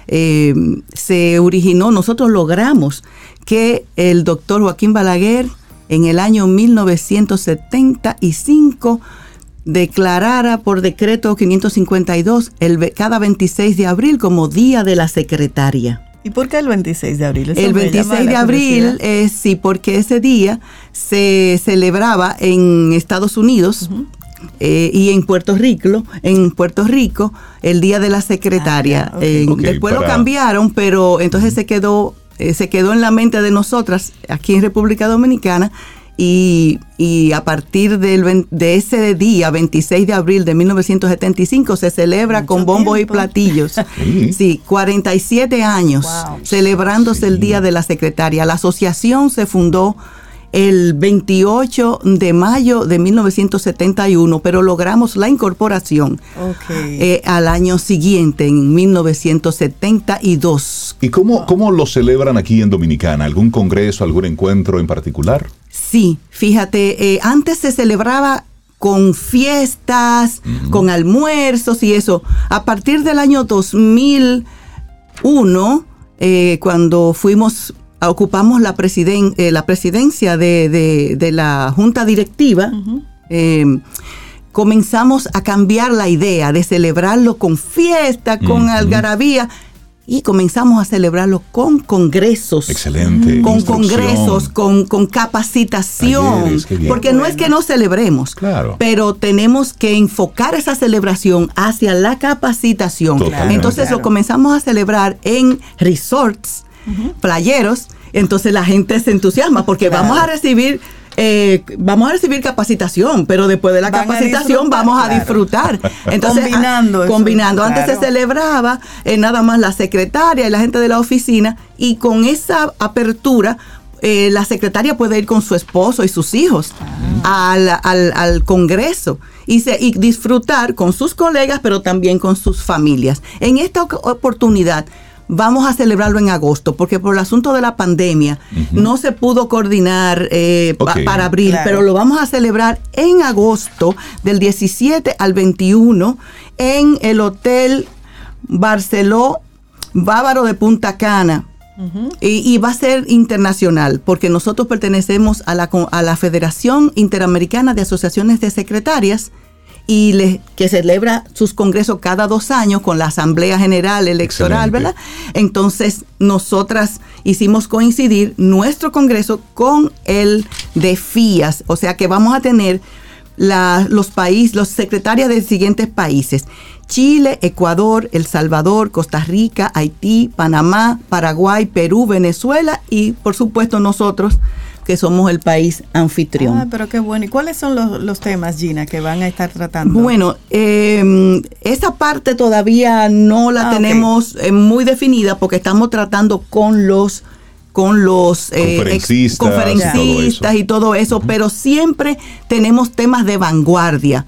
Em, se originó, nosotros logramos que el doctor Joaquín Balaguer en el año 1975 declarara por decreto 552 el, cada 26 de abril como Día de la Secretaria. ¿Y por qué el 26 de abril? el 26 de abril, es sí, porque ese día se celebraba en Estados Unidos. Eh, y en Puerto Rico, en Puerto Rico, el día de la secretaria. Ah, después lo cambiaron, pero entonces se quedó, eh, se quedó en la mente de nosotras aquí en República Dominicana y, a partir del, de ese día, 26 de abril de 1975, se celebra con bombos y platillos. *laughs* Sí. 47 años celebrándose el Día de la Secretaria. La asociación se fundó el 28 de mayo de 1971, pero logramos la incorporación eh, al año siguiente, en 1972. ¿Y cómo, cómo lo celebran aquí en Dominicana? ¿Algún congreso, algún encuentro en particular? Sí, fíjate, eh, antes se celebraba con fiestas, con almuerzos y eso. A partir del año 2001, eh, cuando fuimos ocupamos la, eh, la presidencia de, la junta directiva, em, comenzamos a cambiar la idea de celebrarlo con fiesta, con algarabía, y comenzamos a celebrarlo con congresos. Excelente. Con congresos, con, capacitación. porque no es que no celebremos, claro. pero tenemos que enfocar esa celebración hacia la capacitación. Entonces lo comenzamos a celebrar en resorts, playeros, entonces la gente se entusiasma porque vamos a recibir eh, vamos a recibir capacitación, pero después de la capacitación vamos a disfrutar. *laughs* Entonces, combinando. Ah, combinando. Antes se celebraba eh, nada más la secretaria y la gente de la oficina y con esa apertura eh, la secretaria puede ir con su esposo y sus hijos ah. al, al, Congreso y, se, y disfrutar con sus colegas, pero también con sus familias. En esta oportunidad vamos a celebrarlo en agosto, porque por el asunto de la pandemia no se pudo coordinar eh, para abril, pero lo vamos a celebrar en agosto del 17 al 21 en el Hotel Barceló Bávaro de Punta Cana. y, va a ser internacional, porque nosotros pertenecemos a la, a la Federación Interamericana de Asociaciones de Secretarias, y le, que celebra sus congresos cada dos años con la Asamblea General Electoral, ¿verdad? Entonces, nosotras hicimos coincidir nuestro congreso con el de FIAS, o sea que vamos a tener los países, los secretarios de siguientes países. Chile, Ecuador, El Salvador, Costa Rica, Haití, Panamá, Paraguay, Perú, Venezuela y por supuesto nosotros que somos el país anfitrión. Ah, pero qué bueno. ¿Y cuáles son los, temas, Gina, que van a estar tratando? Bueno, em, esa parte todavía no la ah, tenemos eh, muy definida porque estamos tratando con los con los eh, conferencistas, y todo eso, pero siempre tenemos temas de vanguardia.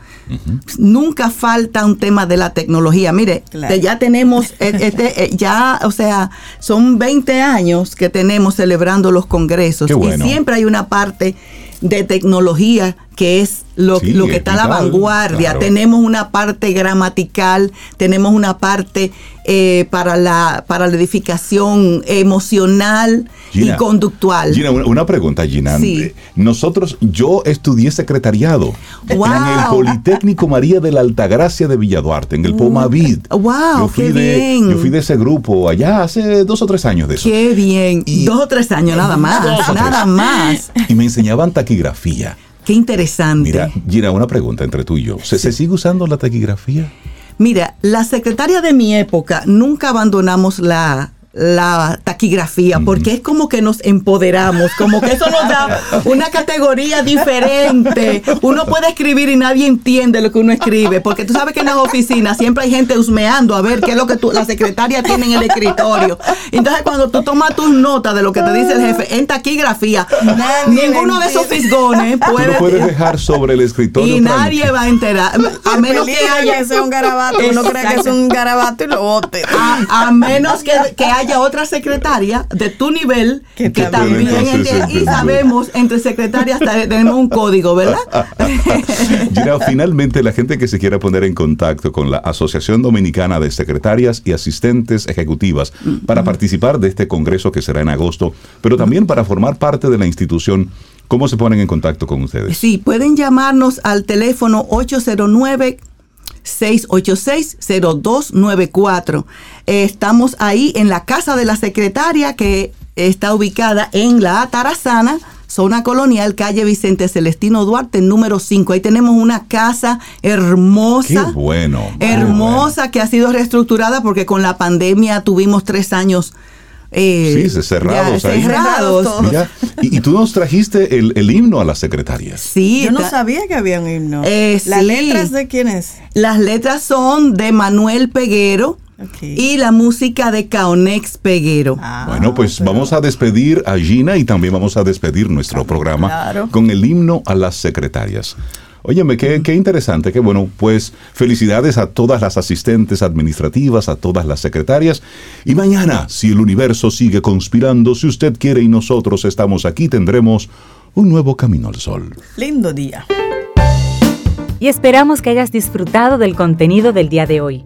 Nunca falta un tema de la tecnología. Mire, ya tenemos, *laughs* eh, este, ya, o sea, son 20 años que tenemos celebrando los congresos y siempre hay una parte de tecnología que es lo, que está a la vanguardia. Tenemos una parte gramatical, tenemos una parte eh, para, la, para la edificación emocional y conductual. Gina, una, pregunta, Gina. Eh, nosotros, yo estudié secretariado en el Politécnico María de la Altagracia de Villaduarte, en el uh, Pomavid. ¡Wow! Yo fui, qué de, bien. yo fui de ese grupo allá hace dos o tres años de eso. ¡Qué bien! dos o tres años, nada más. nada más. Y me enseñaban taquigrafía. Qué interesante. Mira, Gina, una pregunta entre tú y yo. ¿Se, ¿se sigue usando la taquigrafía? Mira, la secretaria de mi época nunca abandonamos la, la taquigrafía, porque es como que nos empoderamos, como que eso nos da una categoría diferente. Uno puede escribir y nadie entiende lo que uno escribe, porque tú sabes que en las oficinas siempre hay gente husmeando a ver qué es lo que la secretaria tiene en el escritorio. Entonces, cuando tú tomas tus notas de lo que te dice el jefe en taquigrafía, ninguno de esos fisgones puede. Tú puedes dejar sobre el escritorio. Y nadie va a enterar. A menos que haya. Que un garabato. Uno cree que es un garabato y lo bote. A, menos que, que haya otra secretaria de tu nivel que, también, y sabemos entre secretarias tenemos un código, ¿verdad? *laughs* Gira, finalmente la gente que se quiera poner en contacto con la Asociación Dominicana de Secretarias y Asistentes Ejecutivas para participar de este congreso que será en agosto, pero también para formar parte de la institución ¿Cómo se ponen en contacto con ustedes? Sí, pueden llamarnos al teléfono 809 686-0294. Estamos ahí en la casa de la secretaria que está ubicada en la Atarazana, zona colonial, calle Vicente Celestino Duarte, número 5. Ahí tenemos una casa hermosa. bueno. Hermosa que ha sido reestructurada porque con la pandemia tuvimos tres años eh, sí, cerrados ahí. Cerrados. y, tú nos trajiste el, himno a las secretarias. Sí. Yo no sabía que había un himno. Eh, ¿Las letras de quién es? Las letras son de Manuel Peguero. Y la música de Caonex Peguero. Ah, bueno, pues vamos a despedir a Gina y también vamos a despedir nuestro programa con el himno a las secretarias. Óyeme, qué, qué interesante, qué bueno. Pues felicidades a todas las asistentes administrativas, a todas las secretarias. Y mañana, si el universo sigue conspirando, si usted quiere y nosotros estamos aquí, tendremos un nuevo camino al sol. Lindo día. Y esperamos que hayas disfrutado del contenido del día de hoy.